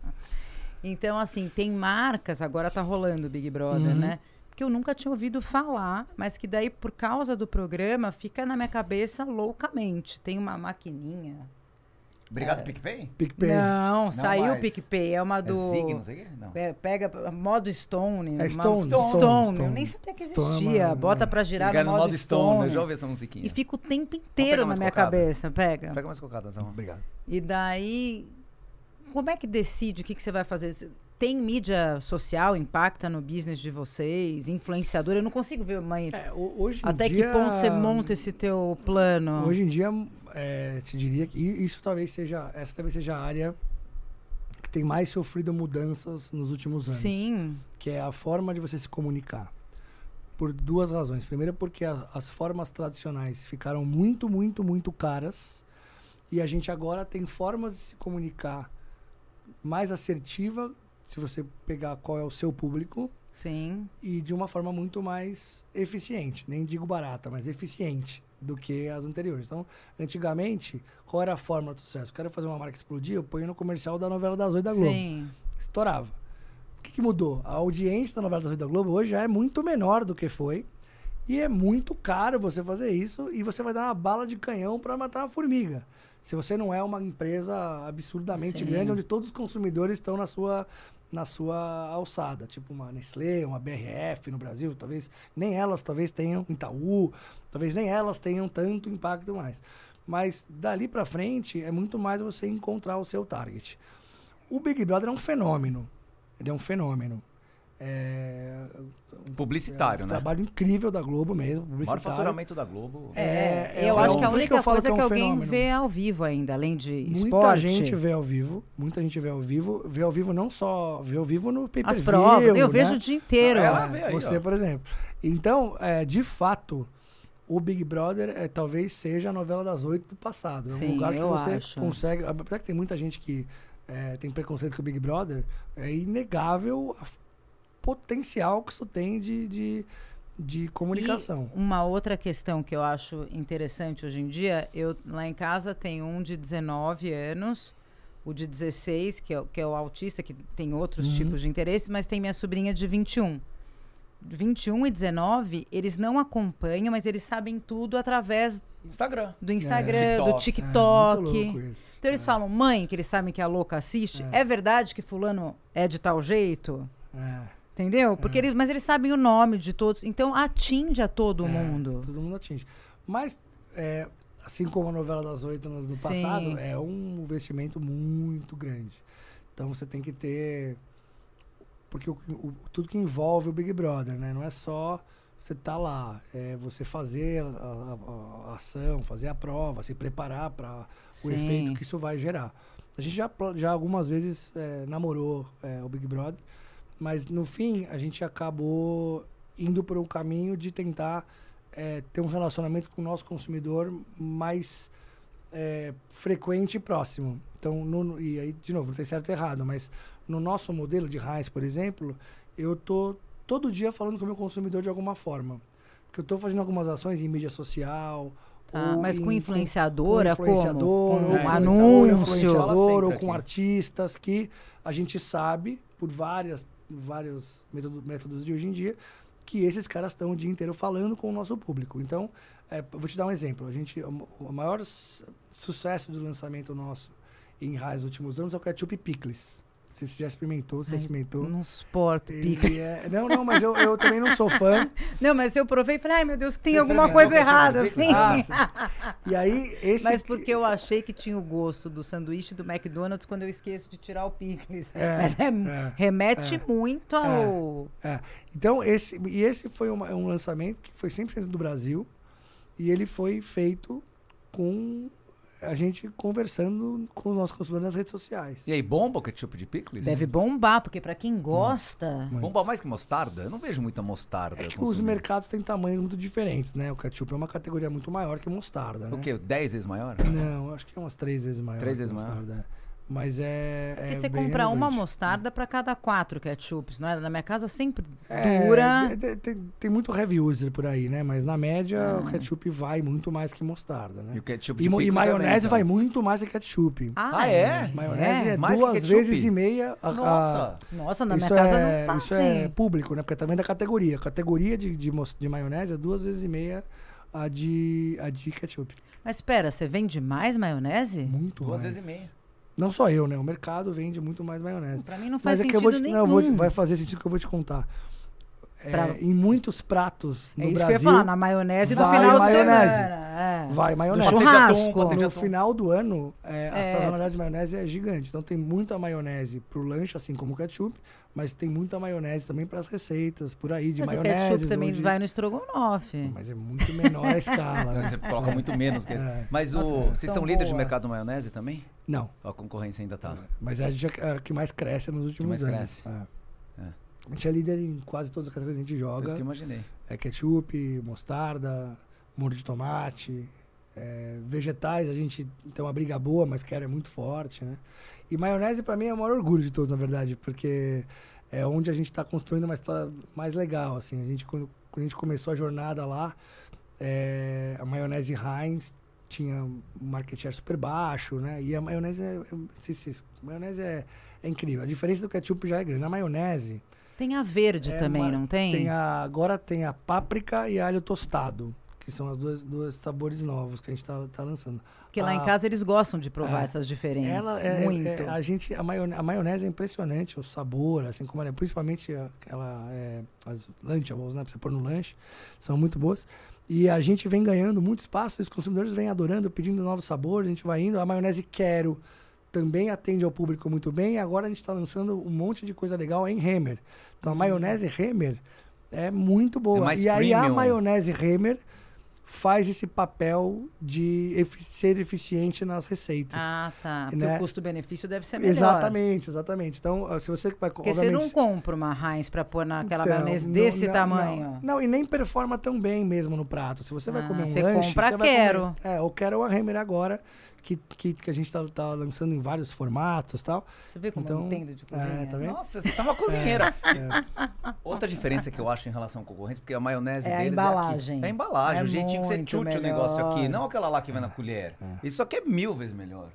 B: Então, assim, tem marcas, agora tá rolando o Big Brother,
C: Uhum.
B: né? Que eu nunca tinha ouvido falar, mas que daí, por causa do programa, fica na minha cabeça loucamente. Tem uma maquininha.
A: Obrigado, PicPay?
C: PicPay.
B: Não, saiu
A: mais.
B: o PicPay. É uma
A: É
B: do.
A: Zig, não sei o quê? Não.
B: É, pega modo Stone.
C: É
B: uma-
C: Stone,
B: Stone.
C: Stone,
B: Eu
C: Stone.
B: nem sabia que
C: Stone é
B: existia.
C: uma-
B: Bota pra girar
A: Ligar
B: no modo, Stone.
A: eu já ouvi essa musiquinha.
B: E fica o tempo inteiro na minha
A: cocada?
B: cabeça. Pega.
A: Pega mais cocada, Zão.
C: Obrigado.
B: E daí, como é que decide o que, que você vai fazer? Tem mídia social, impacta no business de vocês? Influenciador? Eu não consigo ver, mãe.
C: É, ho- hoje em
B: Até
C: dia,
B: que ponto você monta esse teu plano?
C: Hoje em dia, é, te diria que isso talvez seja. Essa talvez seja a área que tem mais sofrido mudanças nos últimos anos.
B: Sim.
C: que é a forma de você se comunicar. Por duas razões. Primeiro, porque a- as formas tradicionais ficaram muito, muito, muito caras. E a gente agora tem formas de se comunicar mais assertiva, se você pegar qual é o seu público,
B: Sim.
C: e de uma forma muito mais eficiente. Nem digo barata, mas eficiente do que as anteriores. Então, antigamente, qual era a forma do sucesso? Quero fazer uma marca explodir, eu ponho no comercial da novela das oito da Globo
B: Sim.
C: estourava. O que, que mudou? A audiência da novela das oito da Globo hoje já é muito menor do que foi. E é muito caro você fazer isso e você vai dar uma bala de canhão para matar uma formiga. Se você não é uma empresa absurdamente
B: Sim.
C: grande, onde todos os consumidores estão na sua, na sua alçada, tipo uma Nestlé, uma BRF no Brasil, talvez nem elas talvez tenham Itaú, talvez nem elas tenham tanto impacto mais. Mas dali para frente é muito mais você encontrar o seu target. O Big Brother é um fenômeno. Ele é um fenômeno. É,
A: Publicitário,
C: é um
A: né?
C: trabalho incrível da Globo mesmo,
A: O maior
C: publicitário.
A: faturamento da Globo.
B: É,
C: É,
B: eu
C: é
B: acho
C: um-
B: que a
C: que
B: única
C: eu falo
B: coisa
C: que
B: que,
C: é um
B: alguém
C: fenômeno.
B: vê ao vivo ainda, além de
C: Muita
B: esporte.
C: gente vê ao vivo, muita gente vê ao vivo, vê ao vivo não só, vê ao vivo no pay
B: As provas, eu vejo o dia inteiro.
A: É, aí,
C: Você,
A: ó.
C: por exemplo. Então, é, de fato, o Big Brother é, talvez seja a novela das oito do passado. É um
B: Sim,
C: lugar que
B: eu
C: você
B: acho.
C: consegue. Apesar que tem muita gente que é, tem preconceito com o Big Brother, é inegável o potencial que isso tem de, de, de comunicação.
B: E uma outra questão que eu acho interessante hoje em dia, eu lá em casa tenho um de 19 anos, o de 16, que é, o- que é o autista, que tem outros
C: Uhum.
B: tipos de interesse, mas tem minha sobrinha de 21. 21 e 19, eles não acompanham, mas eles sabem tudo através
A: Instagram.
B: do Instagram,
A: É,
B: do
A: TikTok.
C: É, muito
B: TikTok.
C: louco isso.
B: então eles
C: É,
B: falam, mãe, que eles sabem que a louca assiste, é, verdade que fulano é de tal jeito?
C: é,
B: Entendeu? Porque eles, mas eles sabem o nome de todos, então atinge a todo
C: é,
B: mundo.
C: Todo mundo atinge. Mas, é, assim como a novela das oito anos no
B: Sim.
C: passado, é um investimento muito grande. Então você tem que ter. Porque o- o- tudo que envolve o Big Brother, né? Não é só você estar lá, é você fazer a, a- a ação, fazer a prova, se preparar para o efeito que isso vai gerar. A gente já, já algumas vezes é, namorou é, o Big Brother, mas no fim a gente acabou indo por um caminho de tentar é, ter um relacionamento com o nosso consumidor mais é, frequente e próximo. Então, no- e aí, de novo, não tem certo e errado, mas no nosso modelo de Heinz, por exemplo, eu tô todo dia falando com o meu consumidor de alguma forma. Porque eu estou fazendo algumas ações em mídia social. Ou
B: mas com influenciadora,
C: com influenciador,
B: como? Com anúncio.
C: influenciador, ou com artistas que a gente sabe, por várias, vários métodos, métodos de hoje em dia, que esses caras estão o dia inteiro falando com o nosso público. Então, é, vou te dar um exemplo. A gente, o, maior sucesso do lançamento nosso em raios nos últimos anos é o ketchup Pickles. Não sei se você já experimentou, se já
B: Ai,
C: experimentou.
B: Não suporto pica.
C: É- não, não, mas eu, eu também não sou fã.
B: Não, mas eu provei e falei, ai meu Deus, tem
A: Você
B: alguma coisa errada, assim.
C: Ah, E aí, esse.
B: Mas porque eu achei que tinha o gosto do sanduíche do McDonald's quando eu esqueço de tirar o picles.
C: É,
B: Mas é-
C: é,
B: remete muito ao.
C: É. Então, esse, e esse foi uma- um lançamento que foi 100% do Brasil. E ele foi feito com a gente conversando com os nossos consumidores nas redes sociais.
A: E aí, bomba o ketchup de picles?
B: Deve bombar, porque pra quem gosta.
C: Muito.
A: Bomba mais que mostarda? Eu não vejo muita mostarda.
C: É que os mercados têm tamanhos muito diferentes, né? O ketchup é uma categoria muito maior que mostarda, né?
A: O quê? 10 vezes maior?
C: Não, acho que é umas três vezes maior.
A: Três
C: que
A: vezes maior.
C: mostarda, é. Mas é.
B: Porque
C: é
B: você
C: bem
B: compra uma
C: relevante.
B: mostarda pra cada quatro ketchups, não é? Na minha casa sempre
C: É,
B: dura.
C: tem, tem- tem muito heavy user por aí, né? Mas na média
B: Ah.
C: o ketchup vai muito mais que mostarda, né?
A: E o ketchup
C: E,
A: de
C: e
A: picles
C: maionese
A: também,
C: vai
A: então.
C: muito mais que ketchup.
A: Ah, é?
C: Maionese é,
A: Mais que
C: duas vezes e meia. a- a-
A: Nossa!
B: Nossa, na minha
C: isso
B: casa
C: é,
B: não tá
C: isso
B: assim.
C: é público, né? Porque é também da categoria. A categoria de, de, de maionese é duas vezes e meia a de, a de ketchup.
B: Mas espera, você vende mais maionese?
C: Muito
A: Duas
C: mais.
A: vezes e meia.
C: Não só eu, né? O mercado vende muito mais maionese.
B: Pra mim não faz
C: Mas é que
B: sentido
C: eu vou te,
B: nenhum.
C: não, eu vou te- vai fazer sentido que eu vou te contar. É,
B: Pra-
C: Em muitos pratos no
B: é isso
C: Brasil,
B: que eu ia falar, na maionese no final
C: maionese.
B: de semana. É.
C: vai maionese.
A: Atum,
B: churrasco.
A: de
C: No final do ano, é, a
B: É.
C: sazonalidade de maionese é gigante. Então tem muita maionese pro lanche, assim como o ketchup, mas tem muita maionese também para as receitas, por aí, de
B: Mas o
C: maionese.
B: ketchup também vai no estrogonofe.
C: Mas é muito menor a escala. né?
A: Você coloca muito menos. que-
C: É.
A: Mas o,
B: Nossa,
A: vocês
B: tão
A: são líderes de mercado de maionese também?
C: Não,
A: a concorrência ainda tá?
C: mas é a, é que mais cresce nos últimos
A: mais
C: anos.
A: cresce.
C: É.
A: É.
C: A gente é líder em quase todas as categorias que a gente
A: isso
C: joga.
A: que eu imaginei.
C: É ketchup, mostarda, molho de tomate, é, vegetais, a gente tem uma briga boa, mas quero é muito forte, né? E maionese pra mim é o maior orgulho de todos, na verdade, porque é onde a gente está construindo uma história mais legal, assim. A gente quando, quando a gente começou a jornada lá, é, a maionese Heinz tinha um market share super baixo, né? E a maionese é, é- não sei se maionese é, é incrível. A diferença do ketchup já é grande. Na maionese,
B: Tem a verde
C: É
B: também,
C: uma-
B: não tem?
C: tem a, agora tem a páprica e alho tostado, que são os dois, dois sabores novos que a gente tá, tá lançando.
B: Porque lá em
C: a-
B: casa eles gostam de provar
C: É.
B: essas diferentes.
C: Ela é,
B: muito.
C: é- a gente a maionese, a maionese é impressionante, o sabor, assim como ela é, principalmente aquela é, as lunchables, né, pra você pôr no lanche, são muito boas. E a gente vem ganhando muito espaço, os consumidores vêm adorando, pedindo novos sabores, a gente vai indo. A maionese Quero também atende ao público muito bem. E agora a gente está lançando um monte de coisa legal em Hemer. Então a maionese Hemer é muito boa.
A: É
C: e aí a
A: premium.
C: maionese Hemer faz esse papel de ser eficiente nas receitas.
B: Ah, tá. Porque
C: Né?
B: o custo-benefício deve ser melhor.
C: Exatamente, exatamente. Então, ah, se você vai
B: Porque você não compra uma Heinz pra pôr naquela
C: Então,
B: maionese desse
C: não-
B: tamanho.
C: Não, não, e nem performa tão bem mesmo no prato. Se você vai
B: Ah,
C: comer um
B: você
C: lanche,
B: compra
C: você vai
B: Quero.
C: comer- É, ou quero a Hemer agora, que, que, que a gente tá, tá lançando em vários formatos e tal.
B: Você vê como
C: Então,
B: eu entendo de cozinha?
C: é, tá?
A: Nossa, você tá uma cozinheira.
C: É.
A: Outra diferença que eu acho em relação à concorrência, porque a maionese
B: É a
A: deles
B: embalagem.
A: é aqui. É a embalagem,
B: É
A: o jeitinho que você chute o negócio aqui.
B: melhor.
A: Não aquela lá que vai na colher. Isso aqui é mil vezes melhor.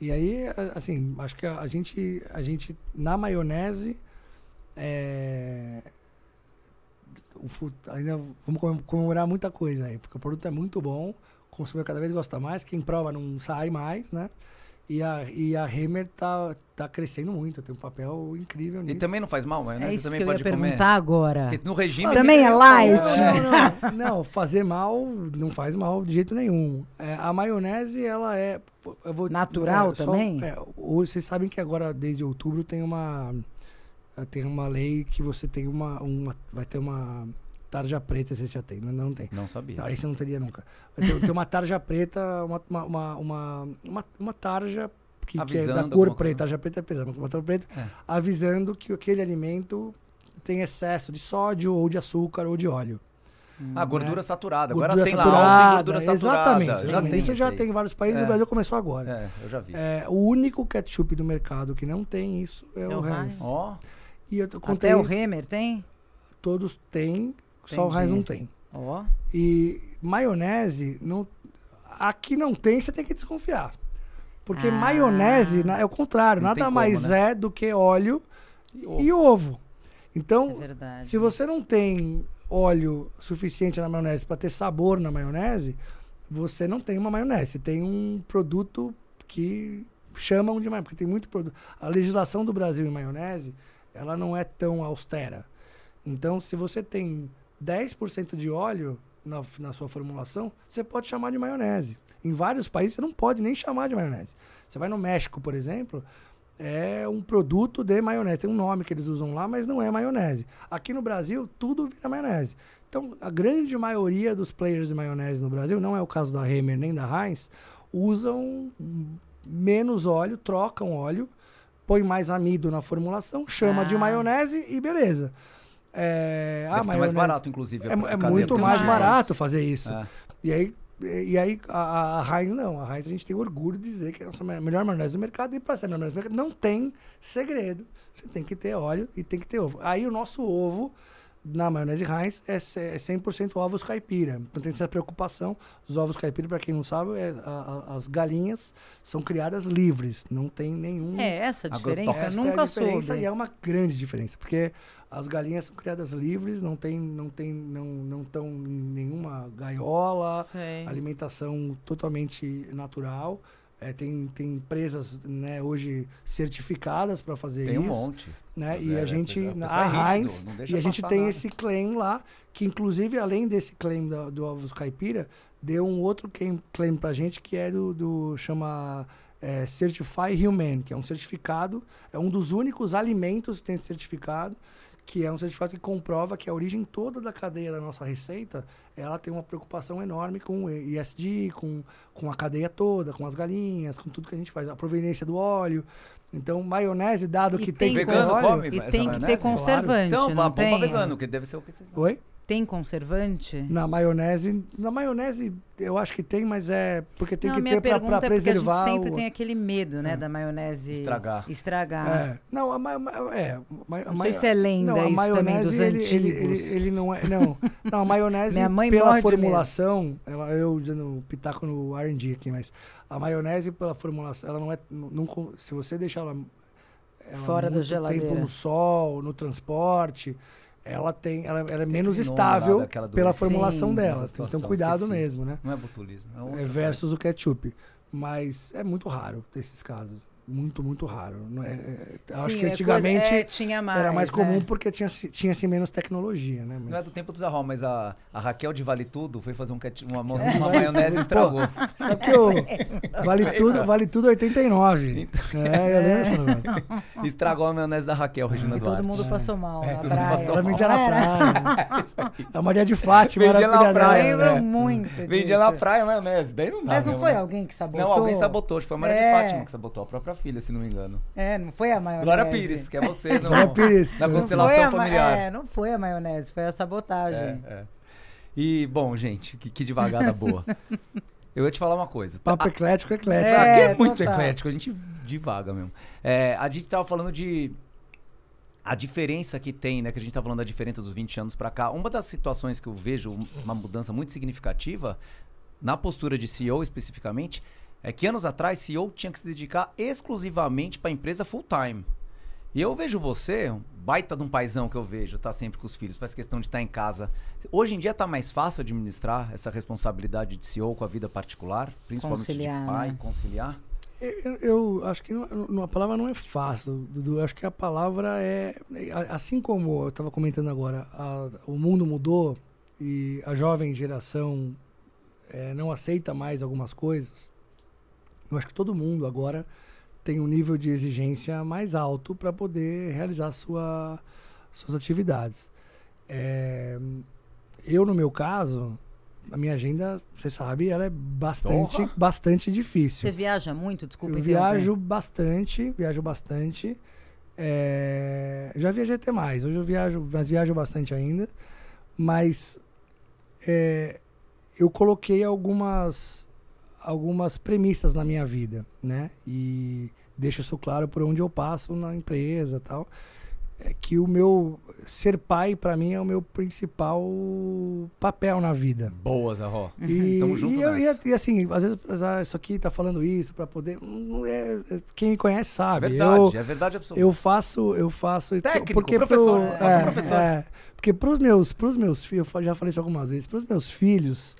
C: E aí, a- assim, acho que a, a gente, a gente, na maionese, é, o ainda vamos comem- comemorar muita coisa aí, porque o produto é muito bom, consumidor cada vez gosta mais, quem prova não sai mais, né? E a, e a Hammer tá, tá crescendo muito, tem um papel incrível
A: E
C: nisso.
A: também não faz mal, mas
B: É isso
A: também
B: que eu ia
A: pode comer.
B: perguntar agora.
A: Porque no regime.
B: Também é light.
C: Não, não, não, fazer mal não faz mal de jeito nenhum. É, a maionese, ela é. eu vou-
B: Natural
C: é, só-
B: também?
C: é, vocês sabem que agora, desde outubro, tem uma. Tem uma lei que você tem uma. uma vai ter uma tarja preta, você já tem, mas não tem.
A: Não sabia.
C: Não, aí você não teria nunca. Ter, ter uma tarja preta, uma, uma, uma, uma, uma, tarja que, que é da cor preta. Tarja preta é pesada, mas uma tarja preta
A: É.
C: avisando que aquele alimento tem excesso de sódio ou de açúcar ou de óleo.
A: Ah, gordura saturada. Agora
C: Gordura
A: tem lá
C: saturada,
A: álcool e gordura saturada.
C: Exatamente.
A: Já
C: exatamente.
A: tem
C: Isso já
A: aí.
C: tem em vários países,
A: É.
C: o Brasil começou agora.
A: É, eu já vi.
C: É, o único ketchup do mercado que não tem isso é,
B: É
C: o
B: o
C: Heinz.
A: Ó,
C: E eu contei
B: Até o
C: isso,
B: Remer tem?
C: todos têm, só o. Heinz não tem.
B: Ó.
C: E maionese, não, aqui não tem, você tem que desconfiar. Porque
B: Ah.
C: maionese é o contrário,
A: Não
C: nada
A: como,
C: mais
A: né?
C: é do que óleo
A: E
C: e ovo.
B: É
C: Então,
B: verdade.
C: se você não tem óleo suficiente na maionese para ter sabor na maionese, você não tem uma maionese. Tem um produto que chamam de maionese, porque tem muito produto. A legislação do Brasil em maionese, ela não é tão austera. Então, se você tem 10% de óleo na, na sua formulação, você pode chamar de maionese. Em vários países, você não pode nem chamar de maionese. Você vai no México, por exemplo, é um produto de maionese. Tem um nome que eles usam lá, mas não é maionese. Aqui no Brasil, tudo vira maionese. Então, a grande maioria dos players de maionese no Brasil, não é o caso da Hemer nem da Heinz, usam menos óleo, trocam óleo, põe mais amido na formulação, chama de
B: Ah.
C: maionese e beleza. É,
A: deve ser mais barato, inclusive. a
C: É, é muito mais barato fazer isso.
A: É.
C: E aí, e aí a, a Heinz não. A Heinz a gente tem orgulho de dizer que é a nossa me- melhor maionese do mercado. E para ser a melhor maionese do mercado, não tem segredo. Você tem que ter óleo e tem que ter ovo. Aí o nosso ovo na maionese Heinz é ce- é 100% ovos caipira. Então tem essa preocupação. Os ovos caipira, para quem não sabe, é a- a- as galinhas são criadas livres. Não tem nenhum...
B: É essa a diferença?
C: Essa
B: Eu nunca
C: é a diferença
B: soube.
C: e é uma grande diferença, porque as galinhas são criadas livres, não tem, não tem, não, não estão em nenhuma gaiola,
B: Sei.
C: alimentação totalmente natural. É, tem, tem empresas né, hoje certificadas para fazer
A: Tem
C: isso.
A: um monte.
C: Né?
A: É,
C: E
A: é,
C: a gente,
A: a pessoa
C: a
A: é rígido,
C: Heinz, e a gente tem
A: nada.
C: esse claim lá, que inclusive além desse claim da- do ovos caipira, deu um outro claim, claim pra gente que é do, do chama é, Certify Human, que é um certificado, é um dos únicos alimentos que tem certificado, que é um certificado que comprova que a origem toda da cadeia da nossa receita, ela tem uma preocupação enorme com o ISD, com, com a cadeia toda, com as galinhas, com tudo que a gente faz, a proveniência do óleo. Então, maionese, dado
B: E
C: que
B: tem
C: tem,
A: Vegano
C: óleo...
A: come
B: E tem que
A: maionese?
B: ter conservante,
A: Então,
B: não tem?
A: vegano, que deve ser o que vocês.
C: Oi?
B: Tem conservante?
C: Na maionese, na maionese eu acho que tem, mas é porque tem
B: não,
C: que ter pra
B: é porque a
C: preservar
B: gente sempre
C: o...
B: tem aquele medo, né,
C: É.
B: da maionese
A: Estragar.
B: estragar.
C: É. Não, a, ma- é, ma- a
B: Não sei se é lenda
C: não, a
B: isso também dos
C: maionese, ele, ele, ele, ele não é, não. Não, a maionese
B: Minha mãe
C: pela formulação, ela, eu dando pitaco no R&D aqui, mas a maionese pela formulação, ela não é, não, se você deixar ela, ela
B: Fora da geladeira.
C: tempo no sol, no transporte, ela tem, ela, ela é menos
A: aquele nome lá
C: estável pela formulação
B: Sim,
C: dela. Tem um
A: situação,
C: cuidado
A: esqueci.
C: mesmo, né?
A: Não é botulismo. É
C: É, versus o ketchup. Mas é muito raro ter esses casos. Muito, muito raro. Não é- é- eu acho
B: Sim,
C: que
B: é
C: antigamente
B: coisa- é, tinha mais,
C: era mais
B: né?
C: comum porque tinha, tinha-se menos tecnologia, né?
A: Coisa. Não é
C: Mas-
A: do tempo do Zahó, mas a, a Raquel de Vale Tudo foi fazer um uma, uma,
C: É.
A: uma maionese e estragou.
C: Só que o Vale Tudo, vale tudo 89. É, eu lembro esse negócio.
A: Estragou a maionese da Raquel, Regina
B: E todo
A: Duarte.
B: mundo passou mal
A: É,
B: na
A: todo
B: praia.
A: passou
C: Ela vendia na praia.
A: Isso.
C: A Maria de Fátima
A: Vendia
C: era
A: na
C: filha
A: praia,
C: dela.
B: Lembro
A: né?
B: muito
A: Vendia
B: disso.
A: na praia a maionese, daí não dá
B: Mas não
A: mesmo,
B: foi
A: né?
B: alguém que sabotou?
A: Não, alguém sabotou, acho que foi a Maria
B: É.
A: de Fátima que sabotou, a própria filha, se não me engano.
B: É, não foi a maionese.
A: Glória Pires, que é você no,
C: Glória Pires.
A: na
C: Não
B: Não
A: constelação
B: a
A: familiar.
B: É, não foi a maionese, foi a sabotagem.
A: É, é. E, bom, gente, que, que devagada boa. Eu ia te falar uma coisa.
C: Papo eclético, eclético.
B: É,
A: Aqui é muito
B: total.
A: eclético, a gente divaga mesmo. É, a gente tava falando de. A diferença que tem, né? Que a gente tá falando da diferença dos 20 anos pra cá. Uma das situações que eu vejo um- uma mudança muito significativa, na postura de CEO especificamente, é que anos atrás, CEO tinha que se dedicar exclusivamente pra empresa full time. E eu vejo você, um baita de um paizão que eu vejo, tá sempre com os filhos, faz questão de estar em casa. Hoje em dia tá mais fácil administrar essa responsabilidade de CEO com a vida particular, principalmente
B: Conciliar,
A: de pai,
B: né?
A: conciliar.
C: Eu, eu acho que não, não- a palavra não é fácil, Dudu. Eu acho que a palavra é. a- Assim como eu estava comentando agora, a- o mundo mudou e a jovem geração eh, não aceita mais algumas coisas. Eu acho que todo mundo agora tem um nível de exigência mais alto para poder realizar sua, suas atividades. Eh, eu, no meu caso, a minha agenda, você sabe, ela é bastante, bastante difícil.
B: Você viaja muito? Desculpa
C: Eu viajo bastante, viajo bastante. É, já viajei até mais. Hoje eu viajo, mas viajo bastante ainda. Mas é, eu coloquei algumas algumas premissas na minha vida, né? E deixo isso claro por onde eu passo na empresa, e tal. É que o meu ser pai para mim é o meu principal papel na vida.
A: Boa, Zé Ró.
C: E,
A: Tamo junto
C: e, eu- e, e assim, às vezes ah, isso aqui tá falando isso pra poder. não é- é- quem me conhece
A: É
C: sabe.
A: verdade,
C: Eu,
A: é verdade absoluta.
C: eu faço, eu faço.
A: Técnico,
C: porque
A: professor,
C: pro- é,
A: professor.
C: é, porque pros meus, pros meus filhos, eu já falei isso algumas vezes, pros meus filhos,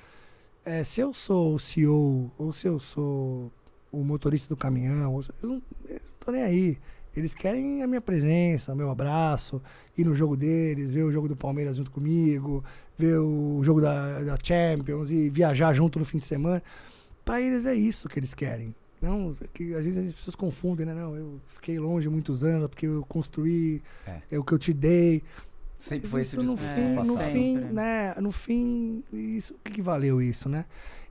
C: é, se eu sou o CEO ou se eu sou o motorista do caminhão, ou se- eles não, estão nem aí. Eles querem a minha presença, meu abraço, ir no jogo deles, ver o jogo do Palmeiras junto comigo, ver o jogo da, da Champions e viajar junto no fim de semana. Pra eles é isso que eles querem. Não, que às vezes as pessoas confundem, né? Não, eu fiquei longe muitos anos porque eu construí,
A: É.
C: é, o que eu te dei.
A: Sempre foi esse
C: isso no fim, no
A: passado.
C: fim, né? No fim, isso, o que, que valeu isso, né?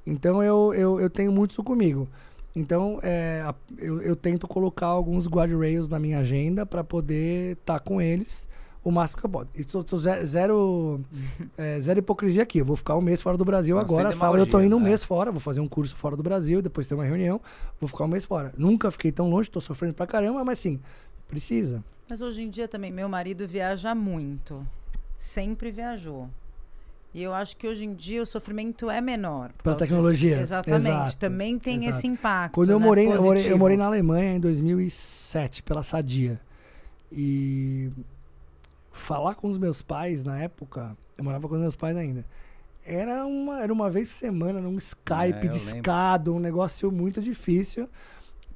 C: Então eu, eu, eu tenho muito isso comigo. Então é, eu, eu tento colocar alguns guardrails na minha agenda para poder estar com eles o máximo que eu posso. Isso, eu tô ze- zero, é, zero hipocrisia aqui. Eu vou ficar um mês fora do Brasil
A: Não,
C: agora. Sábado eu
A: demagogia,
C: indo um
A: é.
C: mês fora, vou fazer um curso fora do Brasil, depois ter uma reunião, vou ficar um mês fora. Nunca fiquei tão longe, tô sofrendo pra caramba, mas sim, precisa.
B: Mas hoje em dia também, meu marido viaja muito. Sempre viajou. E eu acho que hoje em dia o sofrimento é menor. causa de-
C: tecnologia.
B: Exatamente.
C: Exato,
B: também tem
C: exato.
B: esse impacto.
C: Quando eu
B: né,
C: morei, eu morei, eu morei na Alemanha em 2007, pela Sadia. E falar com os meus pais na época, eu morava com os meus pais ainda. Era uma, era uma vez por semana, num
A: É,
C: Skype
A: eu
C: discado, um negócio muito difícil.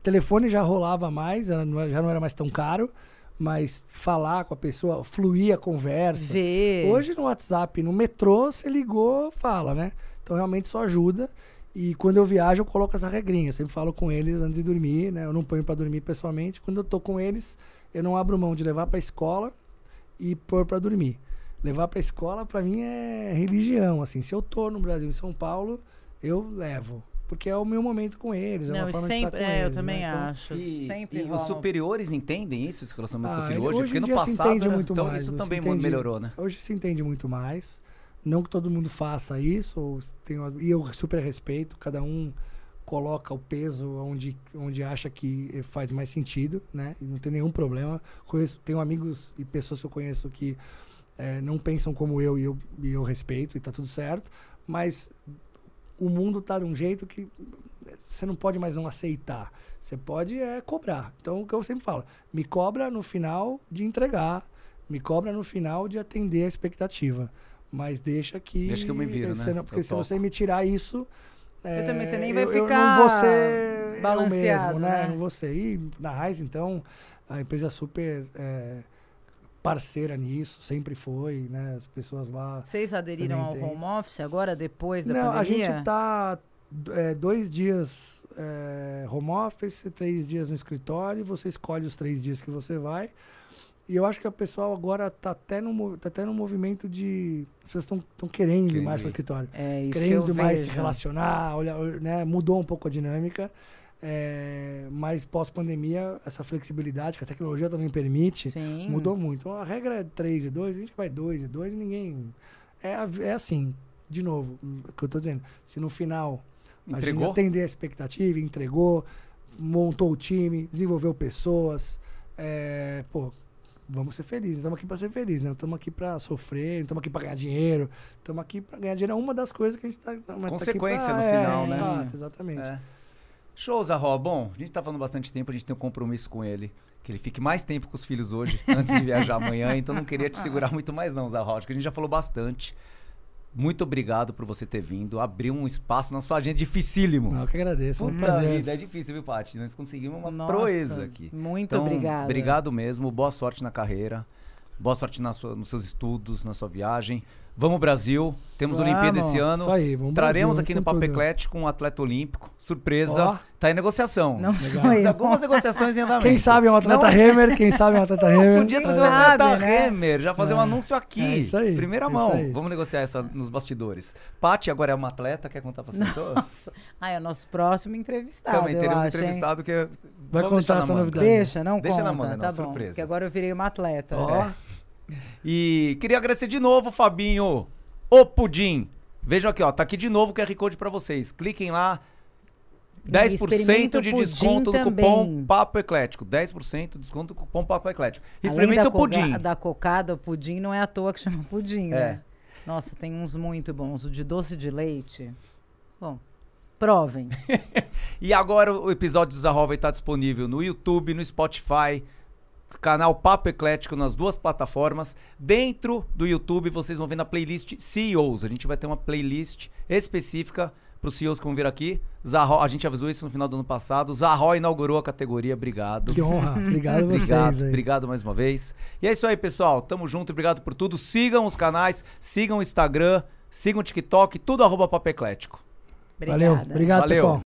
C: Telefone já rolava mais, já não era mais tão caro, mas falar com a pessoa, fluir a conversa.
B: Ver.
C: Hoje no WhatsApp, no metrô, você ligou, fala, né? Então realmente isso ajuda. E quando eu viajo, eu coloco essa regrinha. Eu sempre falo com eles antes de dormir, né? Eu não ponho pra dormir pessoalmente. Quando eu tô com eles, eu não abro mão de levar pra escola e pôr pra dormir. Levar pra escola, pra mim, é religião. Assim, se eu tô no Brasil, em São Paulo, eu levo. Porque é o meu momento com eles. é
B: Não,
C: uma
B: e
C: forma de estar
B: sempre,
C: com
B: é, eu
C: eles,
B: também
C: né? Então,
B: acho.
A: E,
B: sempre
A: e os superiores entendem isso, esse relacionamento com
C: Ah,
A: o filho
C: ele-
A: hoje?
C: hoje
A: Porque no
C: dia se
A: passado,
C: entende
A: né?
C: muito
A: então
C: mais,
A: isso também
C: entende-
A: melhorou, né?
C: Hoje se entende muito mais. Não que todo mundo faça isso, ou tem e eu super respeito, cada um coloca o peso onde, onde acha que faz mais sentido, né? E não tem nenhum problema. Conheço, tenho amigos e pessoas que eu conheço que eh, não pensam como eu e, eu e eu respeito e tá tudo certo, mas o mundo tá de um jeito que você não pode mais não aceitar. Você pode é cobrar. Então, o que eu sempre falo, me cobra no final de entregar, me cobra no final de atender a expectativa. Mas deixa que.
A: Deixa que eu me viro, né?
C: não- porque
A: Eu
C: se
A: toco.
C: você me tirar isso.
B: Eu também, você nem
C: é,
B: vai
C: eu, eu
B: ficar
C: não vou ser
B: balanceado,
C: eu mesmo, né?
B: né?
C: Não vou ser. E na Raiz, então, a empresa é super é, parceira nisso, sempre foi, né? As pessoas lá.
B: Vocês aderiram ao
C: tem.
B: home office agora, depois da
C: Não, a
B: pandemia?
C: gente tá é, dois dias é, home office, três dias no escritório, você escolhe os três dias que você vai. E eu acho que o pessoal agora tá até no, tá até no movimento de. As pessoas estão querendo mais para o escritório.
B: É isso que eu
C: querendo mais se
B: vejo.
C: relacionar, olha, né? mudou um pouco a dinâmica. É, mas pós-pandemia, essa flexibilidade que a tecnologia também permite,
B: Sim.
C: mudou muito. Então, a regra é 3 e 2, a gente vai 2 e 2 e ninguém. É, é assim, de novo, o que eu tô dizendo. Se no final a gente
A: Entregou?
C: atender a expectativa, entregou, montou o time, desenvolveu pessoas, é, pô, vamos ser felizes. Estamos aqui para ser felizes, né? Não estamos aqui para sofrer, não estamos aqui para ganhar dinheiro. Estamos aqui para ganhar dinheiro. É uma das coisas que a gente está.
A: Consequência no
C: é,
A: final, né?
C: Exato, exatamente.
A: É. Show, Zarro. Bom, a gente tá falando bastante tempo, a gente tem um compromisso com ele. que ele fique mais tempo com os filhos hoje, antes de viajar amanhã. Então não queria te segurar muito mais não, Zahó. Acho que a gente já falou bastante. Muito obrigado por você ter vindo. Abriu um espaço na sua agenda dificílimo.
C: Eu que agradeço.
A: Puta
C: prazer.
A: vida, é difícil, viu, Paty? Nós conseguimos uma
B: Nossa,
A: proeza aqui.
B: Muito
A: Então,
B: obrigada.
A: Obrigado mesmo. Boa sorte na carreira. Boa sorte na sua- nos seus estudos, na sua viagem. Vamos, Brasil. Temos
B: Vamos.
A: Olimpíada esse ano.
C: Isso aí, vamos
A: Traremos
C: Brasil,
A: aqui no Papo
C: tudo.
A: Eclético um atleta olímpico. Surpresa.
C: Ó.
A: Tá em negociação.
B: Não eu.
A: algumas negociações em andamento.
C: Quem sabe é um atleta
A: Não,
C: Hammer, quem sabe é um atleta Hammer.
A: Podia trazer um atleta
B: né?
A: Hammer, já fazer um
C: É.
A: anúncio aqui.
C: É isso aí,
A: Primeira
C: é
A: mão.
C: isso aí.
A: Vamos negociar essa nos bastidores. Paty agora é uma atleta, quer contar para as pessoas?
B: Nossa. Ah, é o nosso próximo entrevistado,
A: Também
B: eu
A: teremos
B: acho, hein?
A: entrevistado que
C: Vai
A: vamos
C: contar essa novidade.
B: Deixa, não
A: Deixa
B: conta,
A: na manga,
B: tá
A: não,
B: bom.
A: surpresa.
B: Porque agora eu virei uma atleta.
C: Ó,
B: né?
A: E queria agradecer de novo, Fabinho. O Pudim. Vejam aqui, ó. Tá aqui de novo o QR Code pra vocês. Cliquem lá. 10%
B: experimenta o
A: de desconto no
B: também.
A: cupom Papo Eclético. 10% de desconto no cupom Papo Eclético. Experimenta o pudim.
B: da cocada, o pudim não é à toa que chama pudim,
A: É.
B: né? Nossa, tem uns muito bons. O de doce de leite. Bom, provem.
A: E agora o episódio do Zarró vai estar disponível no YouTube, no Spotify, canal Papo Eclético nas duas plataformas. Dentro do YouTube vocês vão ver na playlist CEOs. A gente vai ter uma playlist específica para os CEOs que vão vir aqui. Zarró, a gente avisou isso no final do ano passado. Zarró inaugurou a categoria. Obrigado.
C: que honra. Obrigado a vocês
A: Obrigado,
C: aí.
A: obrigado mais uma vez. E é isso aí, pessoal. Tamo junto, obrigado por tudo. Sigam os canais, sigam o Instagram, sigam o TikTok, tudo arroba Papo Eclético.
B: Obrigada.
C: Valeu. Obrigado,
A: Valeu.
C: pessoal.